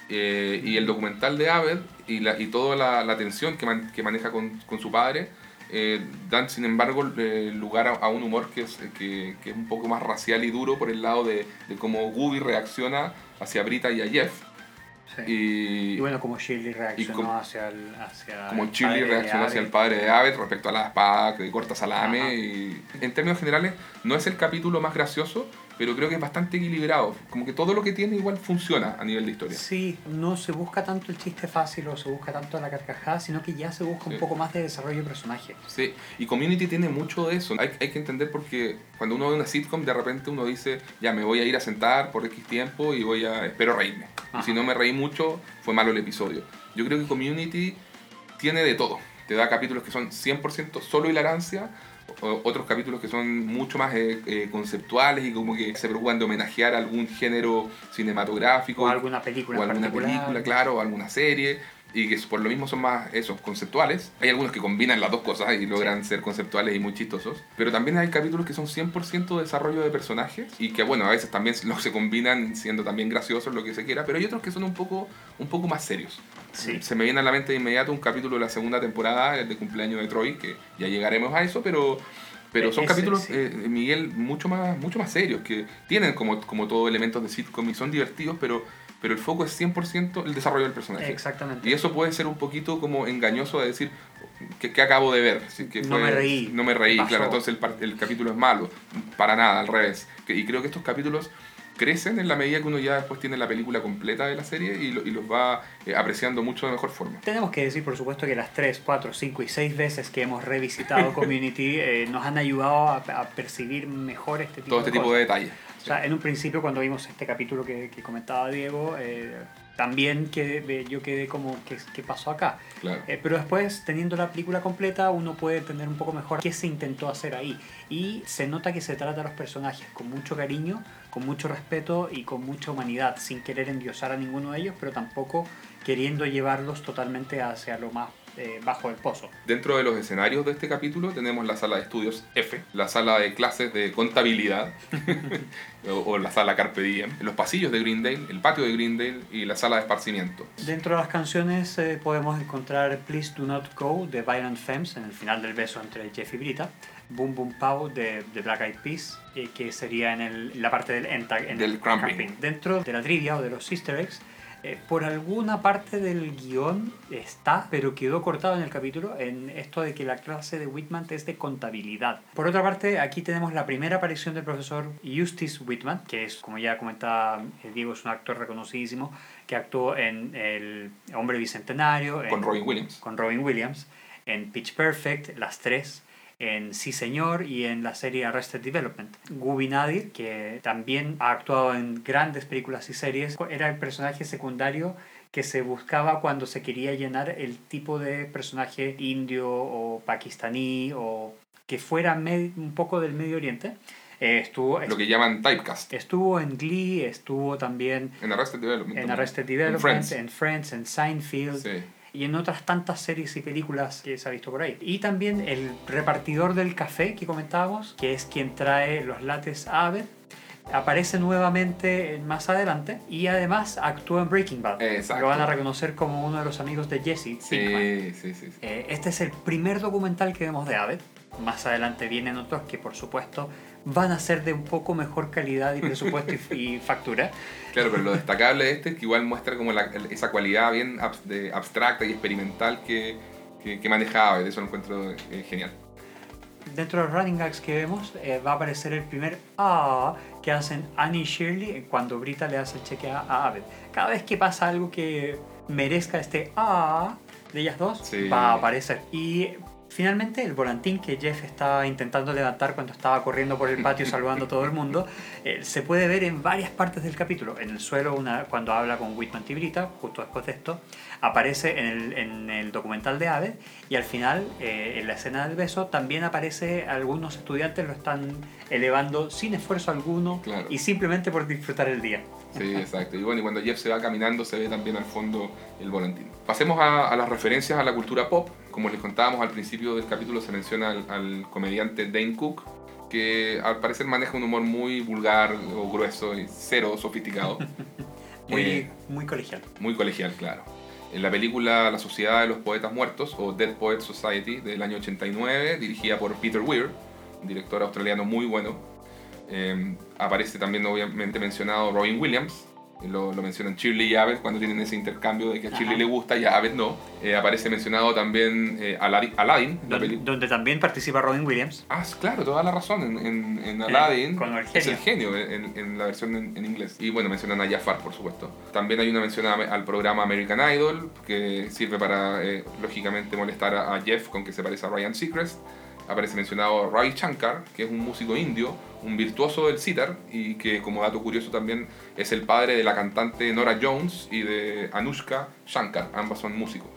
Eh, y el documental de Aved y, la, y toda la, la tensión que, man- que maneja con, con su padre eh, dan, sin embargo, eh, lugar a, a un humor que es, que, que es un poco más racial y duro por el lado de, de cómo Gooby reacciona hacia Brita y a Jeff. Sí. Y, Y bueno, como Shirley reaccionó como- hacia el. Hacia como el de reaccionó hacia el padre de Aved respecto a la espada que corta salame. Ajá. Y en términos generales, no es el capítulo más gracioso, pero creo que es bastante equilibrado. Como que todo lo que tiene igual funciona a nivel de historia. Sí, no se busca tanto el chiste fácil o se busca tanto la carcajada, sino que ya se busca Sí. un poco más de desarrollo de personaje. Sí, y Community tiene mucho de eso. Hay, hay que entender porque cuando uno ve una sitcom, de repente uno dice, ya me voy a ir a sentar por X tiempo y voy a, espero reírme. Y si no me reí mucho, fue malo el episodio. Yo creo que Community tiene de todo. Te da capítulos que son 100% solo hilarancia, otros capítulos que son mucho más eh, eh, conceptuales y como que se preocupan de homenajear algún género cinematográfico O alguna película o alguna particular. película, claro, o alguna serie, y que por lo mismo son más esos conceptuales. Hay algunos que combinan las dos cosas y logran ser conceptuales y muy chistosos, pero también hay capítulos que son 100% desarrollo de personajes y que bueno, a veces también los se combinan siendo también graciosos, lo que se quiera, pero hay otros que son un poco, un poco más serios. Sí. Se me viene a la mente de inmediato un capítulo de la segunda temporada, el de cumpleaños de Troy, que ya llegaremos a eso, pero... Pero son Ese, capítulos, sí. eh, Miguel, mucho más, mucho más serios, que tienen como, como todo elementos de sitcom y son divertidos, pero, pero el foco es 100% el desarrollo del personaje. Exactamente. Y eso puede ser un poquito como engañoso de decir, ¿qué, qué acabo de ver? Que No me reí. No me reí, Pasó. claro, entonces el, par- el capítulo es malo. Para nada, al revés. Que- Y creo que estos capítulos crecen en la medida que uno ya después tiene la película completa de la serie y, lo- y los va eh, apreciando mucho de mejor forma. Tenemos que decir, por supuesto, que las 3, 4, 5 y 6 veces que hemos revisitado Community eh, nos han ayudado a, a percibir mejor este tipo Todo este de tipo cosas. de detalles. O sea, en un principio cuando vimos este capítulo que, que comentaba Diego, eh, también quedé- yo quedé como, ¿qué, qué pasó acá? Claro. Eh, pero después, teniendo la película completa, uno puede entender un poco mejor qué se intentó hacer ahí. Y se nota que se trata a los personajes con mucho cariño, con mucho respeto y con mucha humanidad, sin querer endiosar a ninguno de ellos, pero tampoco queriendo llevarlos totalmente hacia lo más eh, bajo del pozo. Dentro de los escenarios de este capítulo tenemos la sala de estudios F, la sala de clases de contabilidad o, o la sala Carpe Diem, los pasillos de Greendale, el patio de Greendale y la sala de esparcimiento. Dentro de las canciones eh, podemos encontrar Please Do Not Go de Violent Femmes en el final del beso entre Jeff y Brita, Boom Boom Pow de, de Black Eyed Peas, eh, que sería en, el- en la parte del end tag, en Del el cramping. Dentro de la trivia o de los Easter eggs, eh, por alguna parte del guion está, pero quedó cortado en el capítulo, en esto de que la clase de Whitman es de contabilidad. Por otra parte, aquí tenemos la primera aparición del profesor Eustace Whitman, que es, como ya comentaba eh, Diego, es un actor reconocidísimo, que actuó en El Hombre Bicentenario, Con en- Robin Williams. con Robin Williams, en Pitch Perfect, las tres, en Sí Señor y en la serie Arrested Development. Gubi Nadir, que también ha actuado en grandes películas y series, era el personaje secundario que se buscaba cuando se quería llenar el tipo de personaje indio o pakistaní o que fuera un poco del Medio Oriente. Eh, estuvo, Lo que llaman typecast. Estuvo en Glee, estuvo también en Arrested Development. En Arrested Development, en Friends, en, Seinfeld. Sí y en otras tantas series y películas que se ha visto por ahí. Y también el repartidor del café que comentábamos, que es quien trae los lates a Abed, aparece nuevamente más adelante y además actúa en Breaking Bad. Exacto. Lo van a reconocer como uno de los amigos de Jesse. Sí, sí, sí, sí. Eh, este es el primer documental que vemos de Abed. Más adelante vienen otros que por supuesto van a ser de un poco mejor calidad y presupuesto y, factura. Claro, pero lo destacable de este es que igual muestra como esa cualidad bien abstracta y experimental que, que, manejaba, eso lo encuentro eh, genial. Dentro de los running gags que vemos eh, va a aparecer el primer ah que hacen Annie y Shirley cuando Brita le hace el cheque a, a Abed. Cada vez que pasa algo que merezca este ah de ellas dos, va a aparecer. Y Finalmente, el volantín que Jeff estaba intentando levantar cuando estaba corriendo por el patio saludando a todo el mundo, eh, se puede ver en varias partes del capítulo. En el suelo, una, cuando habla con Whitman Tibrita, justo después de esto, aparece en el, en el documental de Ave y al final, eh, en la escena del beso, también aparece algunos estudiantes lo están elevando sin esfuerzo alguno y simplemente por disfrutar el día. Sí, exacto. Y bueno, y cuando Jeff se va caminando se ve también al fondo el volantín. Pasemos a, a las referencias a la cultura pop. Como les contábamos al principio del capítulo se menciona al, comediante Dane Cook, que al parecer maneja un humor muy vulgar o grueso y cero sofisticado. muy, eh, muy colegial. Muy colegial, claro. En la película La Sociedad de los Poetas Muertos, o Dead Poets Society, del año 89, dirigida por Peter Weir, un director australiano muy bueno, eh, aparece también obviamente mencionado Robin Williams, lo, lo mencionan Shirley y Abed cuando tienen ese intercambio de que a Shirley le gusta y a Abed no. Eh, aparece mencionado también eh, Aladdin, donde, también participa Robin Williams. Ah, claro, toda la razón. En, en, Aladdin es el genio en, en la versión en, inglés. Y bueno, mencionan a Jafar, por supuesto. También hay una mención al programa American Idol, que sirve para, eh, lógicamente, molestar a, a, Jeff con que se parece a Ryan Seacrest aparece mencionado Ravi Shankar, que es un músico indio, un virtuoso del sitar y que como dato curioso también es el padre de la cantante Nora Jones y de Anushka Shankar, ambas son músicos.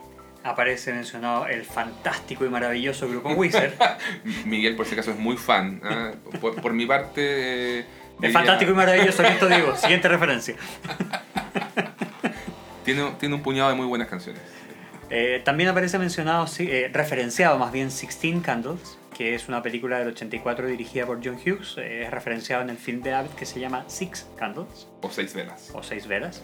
Aparece mencionado el fantástico y maravilloso grupo Wizard. Miguel por si acaso es muy fan. ¿ah? Por, mi parte... Eh, es fantástico y maravilloso, esto digo. Siguiente referencia. tiene, tiene un puñado de muy buenas canciones. Eh, también aparece mencionado, eh, referenciado más bien 16 Candles, que es una película del 84 dirigida por John Hughes, eh, es referenciado en el film de Abbott que se llama Six Candles. O Seis Velas. O Seis Velas.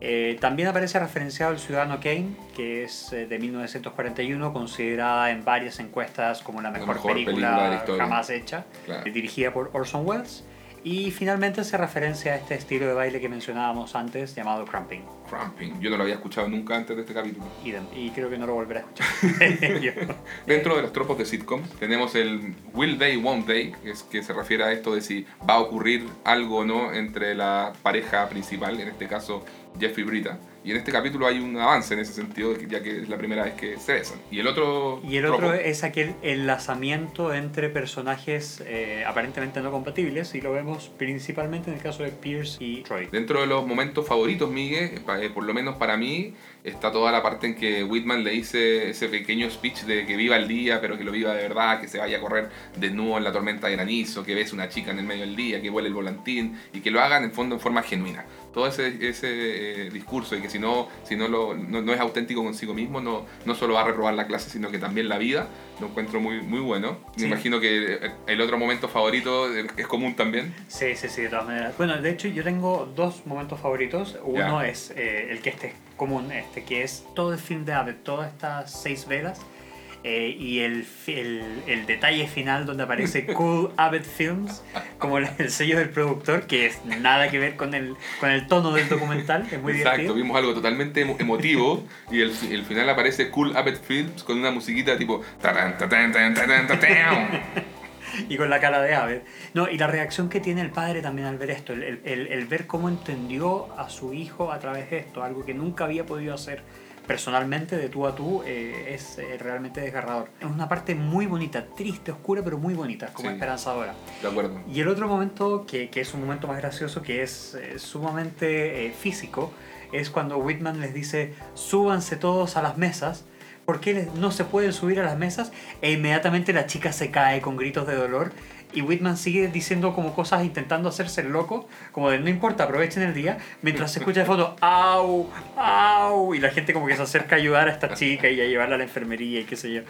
Eh, también aparece referenciado el Ciudadano Kane, que es eh, de 1941, considerada en varias encuestas como la mejor, película, jamás hecha, dirigida por Orson Welles. Y finalmente se referencia a este estilo de baile que mencionábamos antes llamado cramping. Cramping, yo no lo había escuchado nunca antes de este capítulo. Y, creo que no lo volveré a escuchar. Dentro de los tropos de sitcoms tenemos el Will They, Won't They, que, es, que se refiere a esto de si va a ocurrir algo o no entre la pareja principal, en este caso Jeffrey Brita. Y en este capítulo hay un avance en ese sentido, ya que es la primera vez que se besan. Y el otro... Y el otro es aquel enlazamiento entre personajes eh, aparentemente no compatibles, y lo vemos principalmente en el caso de Pierce y Troy. Dentro de los momentos favoritos, Miguel, eh, por lo menos para mí, está toda la parte en que Whitman le dice ese pequeño speech de que viva el día, pero que lo viva de verdad, que se vaya a correr desnudo en la tormenta de granizo, que ves una chica en el medio del día, que huele el volantín, y que lo hagan en fondo en forma genuina todo ese, ese eh, discurso y que si no, si no, lo, no, es auténtico consigo mismo, no, no solo va a reprobar la clase, sino que también la vida, lo encuentro muy, muy bueno. Me imagino que el otro momento favorito es común también. Sí, sí, sí, de todas maneras. Bueno, de hecho yo tengo dos momentos favoritos. Uno es eh, el que este es común, este, que es todo el film de Ave, todas estas seis velas eh, y el, el, el, detalle final donde aparece Cool Abbott Films como el, sello del productor, que es nada que ver con el, con el tono del documental, es muy Exacto, vimos algo totalmente emotivo y el, el final aparece Cool Abbott Films con una musiquita tipo... y con la cara de Abbott. No, y la reacción que tiene el padre también al ver esto, el, el, el ver cómo entendió a su hijo a través de esto, algo que nunca había podido hacer personalmente, de tú a tú, eh, es eh, realmente desgarrador. Es una parte muy bonita, triste, oscura, pero muy bonita, como Sí. esperanzadora. De acuerdo. Y el otro momento, que, que es un momento más gracioso, que es eh, sumamente físico, es cuando Whitman les dice, súbanse todos a las mesas. ¿Por qué no se pueden subir a las mesas? E inmediatamente la chica se cae con gritos de dolor. Y Whitman sigue diciendo como cosas, intentando hacerse el loco, como de no importa, aprovechen el día, mientras se escucha de fondo, ¡au! ¡au! Y la gente como que se acerca a ayudar a esta chica y a llevarla a la enfermería y qué sé yo.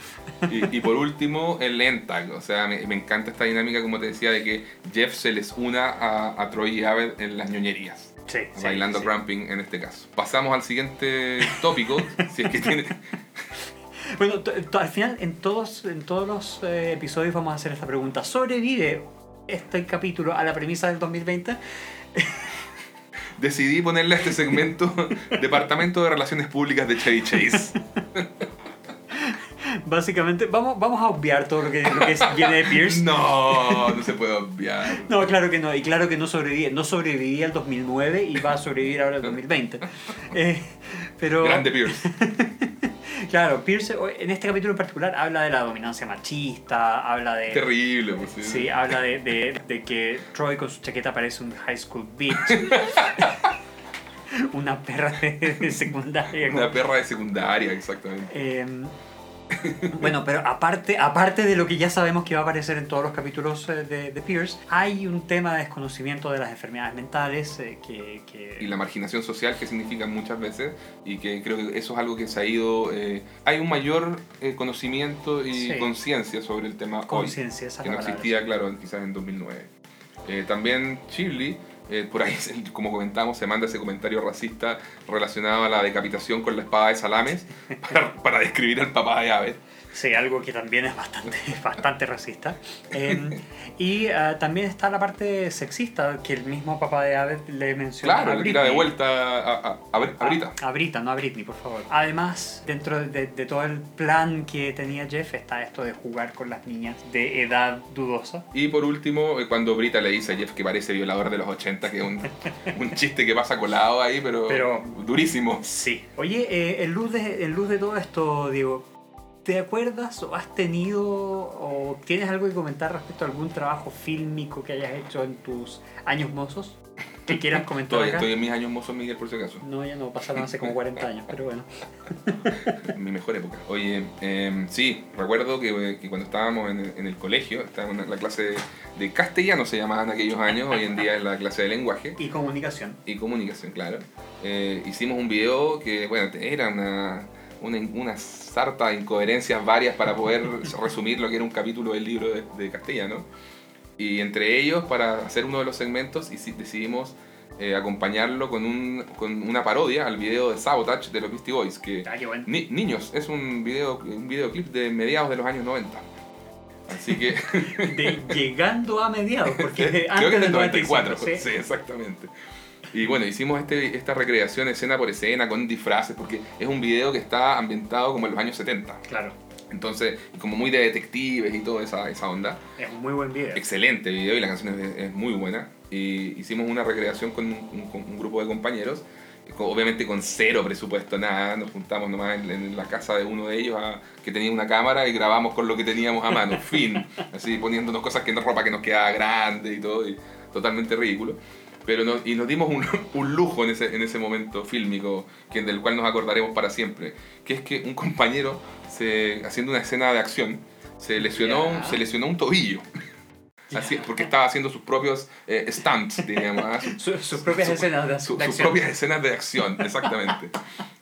Y, y por último, el Lentag. O sea, me, me encanta esta dinámica, como te decía, de que Jeff se les una a, a Troy y Abed en las ñoñerías. Sí, sí, bailando sí. cramping en este caso. Pasamos al siguiente tópico, si es que tiene... Bueno, al final en todos, en todos los eh, episodios vamos a hacer esta pregunta. ¿Sobrevive este capítulo a la premisa del 2020? Decidí ponerle a este segmento Departamento de Relaciones Públicas de Chevy Chase. Básicamente, vamos, vamos a obviar todo lo que, lo que viene de Pierce. No, no se puede obviar. No, claro que no. Y claro que no sobrevive. No sobrevivía al 2009 y va a sobrevivir ahora al 2020. Eh, pero, Grande Pierce. Claro, Pierce en este capítulo en particular habla de la dominancia machista, habla de... Terrible, pues sí. Sí, habla de, de- de que Troy con su chaqueta parece un high school bitch. Una perra de, de secundaria. Una perra de secundaria, exactamente. Eh, bueno, pero aparte, aparte de lo que ya sabemos que va a aparecer en todos los capítulos eh, de, de Pierce, hay un tema de desconocimiento de las enfermedades mentales eh, que... que- Y la marginación social que significan muchas veces y que creo que eso es algo que se ha ido... eh, hay un mayor eh, conocimiento y Sí. conciencia sobre el tema hoy. que no palabra. existía, claro, quizás en 2009. Eh, también Shirley, eh, por ahí, como comentamos, se manda ese comentario racista relacionado a la decapitación con la espada de salames para, para describir al papá de Abed. Sí, algo que también es bastante, bastante racista. Eh, y ah, también está la parte sexista que el mismo papá de Abed le menciona Claro, a le tira de vuelta a, a, a, Br- a Brita. A, Brita, no a Britney, por favor. Además, dentro de, de todo el plan que tenía Jeff está esto de jugar con las niñas de edad dudosa. Y por último, eh, cuando Brita le dice a Jeff que parece violador de los 80, que es un, un chiste que pasa colado ahí, pero, Pero- durísimo. Sí. Oye, eh, en, luz de, en luz de todo esto, Diego, ¿te acuerdas o has tenido o tienes algo que comentar respecto a algún trabajo fílmico que hayas hecho en tus años mozos? Que quieras comentar Todavía acá. estoy en mis años mozos, Miguel, por si acaso. No, ya no, pasaron hace como 40 años, pero bueno. En mi mejor época. Oye, eh, sí, recuerdo que, que cuando estábamos en el, en el colegio, estábamos en la clase de, de castellano, se llamaban en aquellos años, hoy en día es la clase de lenguaje. Y comunicación. y comunicación, claro. Eh, hicimos un video que, bueno, era una, una, una sarta de incoherencias varias para poder resumir lo que era un capítulo del libro de, de castellano. Y entre ellos, para hacer uno de los segmentos, decidimos eh, acompañarlo con, un, con una parodia al video de Sabotage de los Beastie Boys, que Ah, qué bueno. Ni- niños, es un, video, un videoclip de mediados de los años 90. Así que De, llegando a mediados, porque Creo antes que es del del 95, 94, ¿sí? sí, exactamente. Y bueno, hicimos este, esta recreación escena por escena con disfraces, porque es un video que está ambientado como en los años 70. Claro, Entonces, como muy de detectives y toda esa, esa onda. es un muy buen video. Excelente video y la canción es, es muy buena. Y hicimos una recreación con un, con un grupo de compañeros, obviamente con cero presupuesto, nada. Nos juntamos nomás en, en la casa de uno de ellos a- que tenía una cámara y grabamos con lo que teníamos a mano, fin. Así poniéndonos cosas que no ropa que nos quedaba grande y todo, y totalmente ridículo. Pero nos, y nos dimos un, un lujo en ese, en ese momento fílmico, que, del cual nos acordaremos para siempre, que es que un compañero, se, haciendo una escena de acción, se lesionó, Ya. se lesionó un tobillo. Así, porque estaba haciendo sus propios eh, stunts, diríamos. ¿ah? Su- Su- sus propias su- escenas de, de sus acción. propias escenas de acción, exactamente.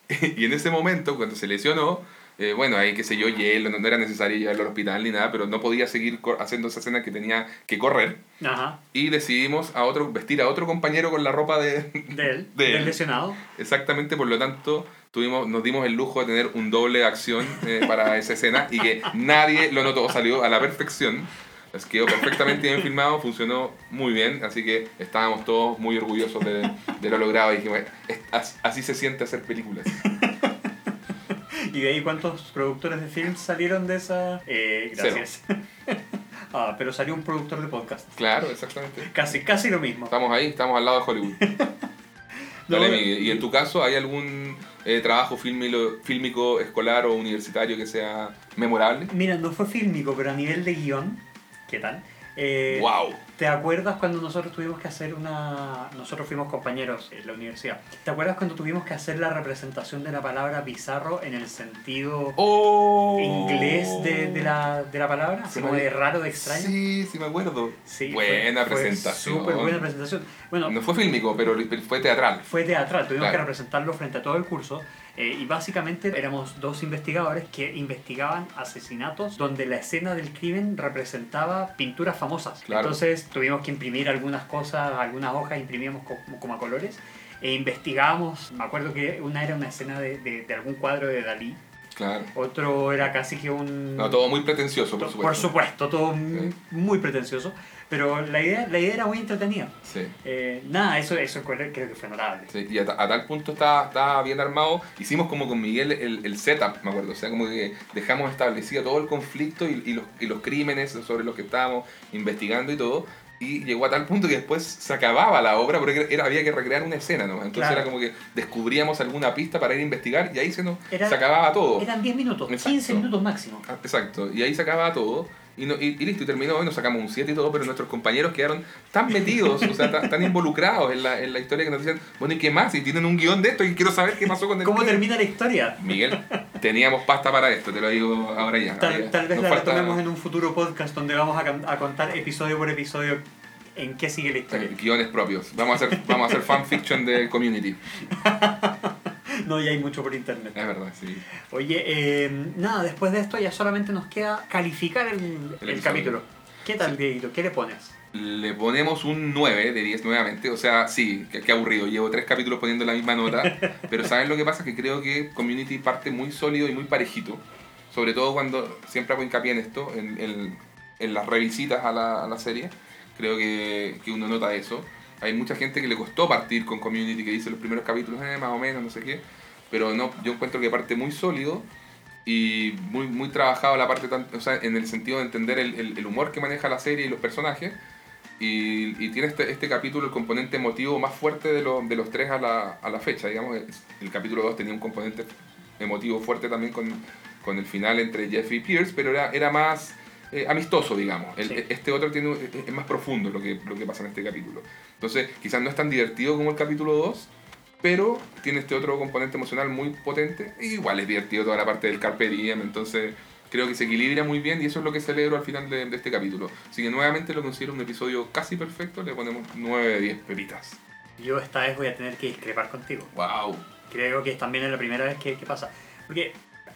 y en ese momento, cuando se lesionó, eh, bueno, ahí qué sé yo, hielo, no, no era necesario llevarlo al hospital ni nada, pero no podía seguir haciendo esa escena que tenía que correr. Ajá, Y decidimos a otro, vestir a otro compañero con la ropa de... de él, De del él. lesionado. Exactamente, por lo tanto, tuvimos, nos dimos el lujo de tener un doble de acción eh, para esa escena y que nadie lo notó, salió a la perfección. Les quedó perfectamente bien filmado, funcionó muy bien, así que estábamos todos muy orgullosos de, de lo logrado y dijimos, "Es- as- así se siente hacer películas. ¿Y de ahí cuántos productores de film salieron de esa...? Eh, gracias. ah, pero salió un productor de podcast. Claro, exactamente. Casi, casi lo mismo. Estamos ahí, estamos al lado de Hollywood. No, Dale, Miguel. ¿Y en tu caso hay algún eh, trabajo fílmico, fílmico escolar o universitario que sea memorable? Mira, no fue fílmico, pero a nivel de guion, ¿qué tal? Eh, ¡Wow! ¿Te acuerdas cuando nosotros tuvimos que hacer una... Nosotros fuimos compañeros en la universidad. ¿Te acuerdas cuando tuvimos que hacer la representación de la palabra bizarro en el sentido ¡Oh! inglés de, de la, de la palabra? Así como de raro, de extraño. Sí, sí me acuerdo. Sí, buena fue- presentación. Súper buena presentación. Bueno, No fue fílmico, pero pero fue teatral. fue teatral, tuvimos Claro. que representarlo frente a todo el curso eh, y básicamente éramos dos investigadores que investigaban asesinatos donde la escena del crimen representaba pinturas famosas. Claro. Entonces tuvimos que imprimir algunas cosas, algunas hojas imprimíamos como, como a colores e investigábamos, me acuerdo que una era una escena de, de- de algún cuadro de Dalí, Claro. otro era casi que un... No, todo muy pretencioso, por to- supuesto. por supuesto, todo Sí. muy pretencioso, pero la idea, la idea era muy entretenida. Sí. Eh, nada, eso, eso creo que fue notable. Sí, y a tal punto estaba, estaba bien armado. Hicimos como con Miguel el, el setup, me acuerdo. O sea, como que dejamos establecido todo el conflicto y, y los, y los crímenes sobre los que estábamos investigando y todo. Y llegó a tal punto que después se acababa la obra porque era, había que recrear una escena, ¿no? Entonces Claro. era como que descubríamos alguna pista para ir a investigar y ahí se, nos, Era- se acababa todo. Eran 10 minutos, Exacto. 15 minutos máximo. Ah, Exacto, y ahí se acababa todo. Y, no- y, y listo, y terminó, y nos sacamos un 7 y todo, pero nuestros compañeros quedaron tan metidos, o sea, tan, tan involucrados en la, en la historia que nos decían, bueno, ¿y qué más? Y tienen un guion de esto y quiero saber qué pasó con el ¿Cómo guion". termina la historia? Miguel, teníamos pasta para esto, te lo digo ahora ya. Tal, tal vez nos la falta, retomemos en un futuro podcast donde vamos a contar episodio por episodio en qué sigue la historia. eh, guiones propios. Vamos a hacer, vamos a hacer fanfiction de community. No, ya hay mucho por internet. Es verdad, sí. Oye, eh, nada, después de esto ya solamente nos queda calificar el, el episodio. capítulo. ¿Qué tal, Dieguito? ¿Qué le pones? Le ponemos un 9 de 10 nuevamente. O sea, sí, qué, qué aburrido. Llevo tres capítulos poniendo la misma nota. pero ¿saben lo que pasa? Que creo que Community parte muy sólido y muy parejito. Sobre todo cuando siempre hago hincapié en esto, en, en- en las revisitas a la, a la serie. Creo que, que uno nota eso. Hay mucha gente que le costó partir con Community, que dice los primeros capítulos, eh, más o menos, no sé qué. Pero no, yo encuentro que parte muy sólido y muy, muy trabajado la parte, tan- o sea, en el sentido de entender el, el- el humor que maneja la serie y los personajes. Y, y tiene este, este capítulo el componente emotivo más fuerte de, lo- de los tres a la, a la fecha. Digamos, el, capítulo 2 tenía un componente emotivo fuerte también con, con el final entre Jeff y Pierce, pero era, era más eh, amistoso, digamos. El- Sí. Este otro tiene, es más profundo lo que, lo que pasa en este capítulo. Entonces, quizás no es tan divertido como el capítulo 2, pero tiene este otro componente emocional muy potente. Y igual es divertido toda la parte del Carpe Diem, entonces creo que se equilibra muy bien y eso es lo que celebro al final de, de este capítulo. Así que nuevamente lo considero un episodio casi perfecto, le ponemos 9 de 10 pepitas. Yo esta vez voy a tener que discrepar contigo. ¡Wow! Creo que también es la primera vez que, que pasa. Porque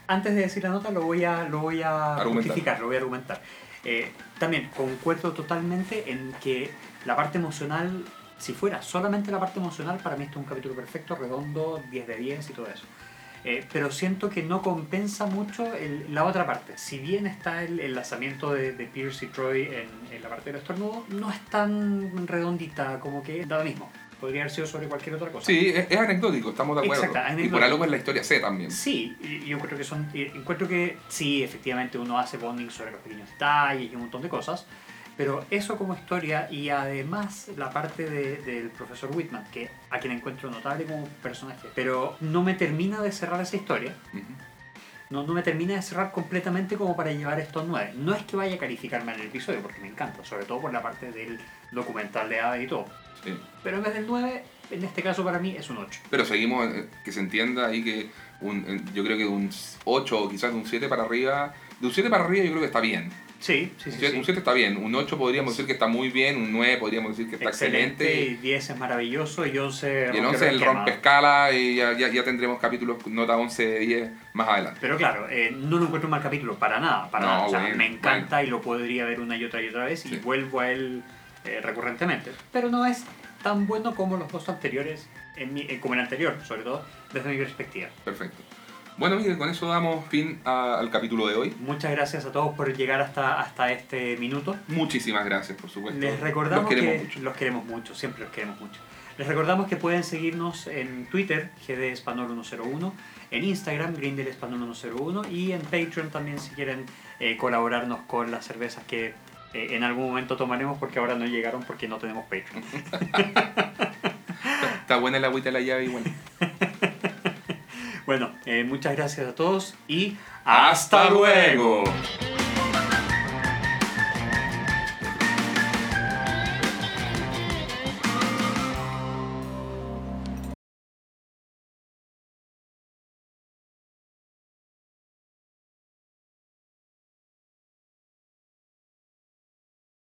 antes de decir la nota lo voy a, lo voy a justificar, lo voy a argumentar. Eh, también concuerdo totalmente en que la parte emocional, si fuera solamente la parte emocional, para mí esto es un capítulo perfecto, redondo, 10 de 10 y todo eso. Eh, pero siento que no compensa mucho el- la otra parte. Si bien está el, el lanzamiento de, de Pierce y Troy en, en la parte del estornudo, no es tan redondita como que da lo mismo. Podría haber sido sobre cualquier otra cosa. Sí, es, es anecdótico, estamos de acuerdo. Exacto, y por algo es la historia C también. Sí, yo encuentro que son. Encuentro que sí, efectivamente uno hace bonding sobre los pequeños detalles y un montón de cosas. Pero eso como historia y además la parte de- del profesor Whitman, que a quien encuentro notable como personaje, pero no me termina de cerrar esa historia, no, no me termina de cerrar completamente como para llevar esto a 9. No es que vaya a calificar mal el episodio, porque me encanta, sobre todo por la parte del documental de Ava y todo. Sí. Pero en vez del 9, en este caso para mí es un 8. Pero seguimos, eh, que se entienda ahí que un, eh, yo creo que un 8 o quizás un 7 para arriba, de un 7 para arriba yo creo que está bien. Sí, sí, sí. Un 7, sí. un 7 está bien, un 8 podríamos decir que está muy bien, un 9 podríamos decir que está excelente, excelente. y 10 es maravilloso y 11 Y el rompe 11 el rompe escala y ya, ya, ya tendremos capítulos nota 11 de 10 más adelante. Pero claro, eh, no lo encuentro un mal capítulo, para nada, para No, nada. O sea, bueno, me encanta y lo podría ver una y otra y otra vez y Sí. vuelvo a él eh, recurrentemente. Pero no es tan bueno como los dos anteriores, en mi- eh, como el anterior, sobre todo desde mi perspectiva. Perfecto. Bueno, Miguel, con eso damos fin a- al capítulo de hoy. Muchas gracias a todos por llegar hasta, hasta este minuto. Muchísimas gracias, por supuesto. Les recordamos Los queremos que mucho. los queremos mucho, siempre los queremos mucho. Les recordamos que pueden seguirnos en Twitter, GD Español 101, en Instagram, Grindel Español 101 y en Patreon también si quieren eh, colaborarnos con las cervezas que eh, en algún momento tomaremos porque ahora no llegaron porque no tenemos Patreon. Está buena la agüita de la llave igual. Bueno, eh, muchas gracias a todos y ¡Hasta luego!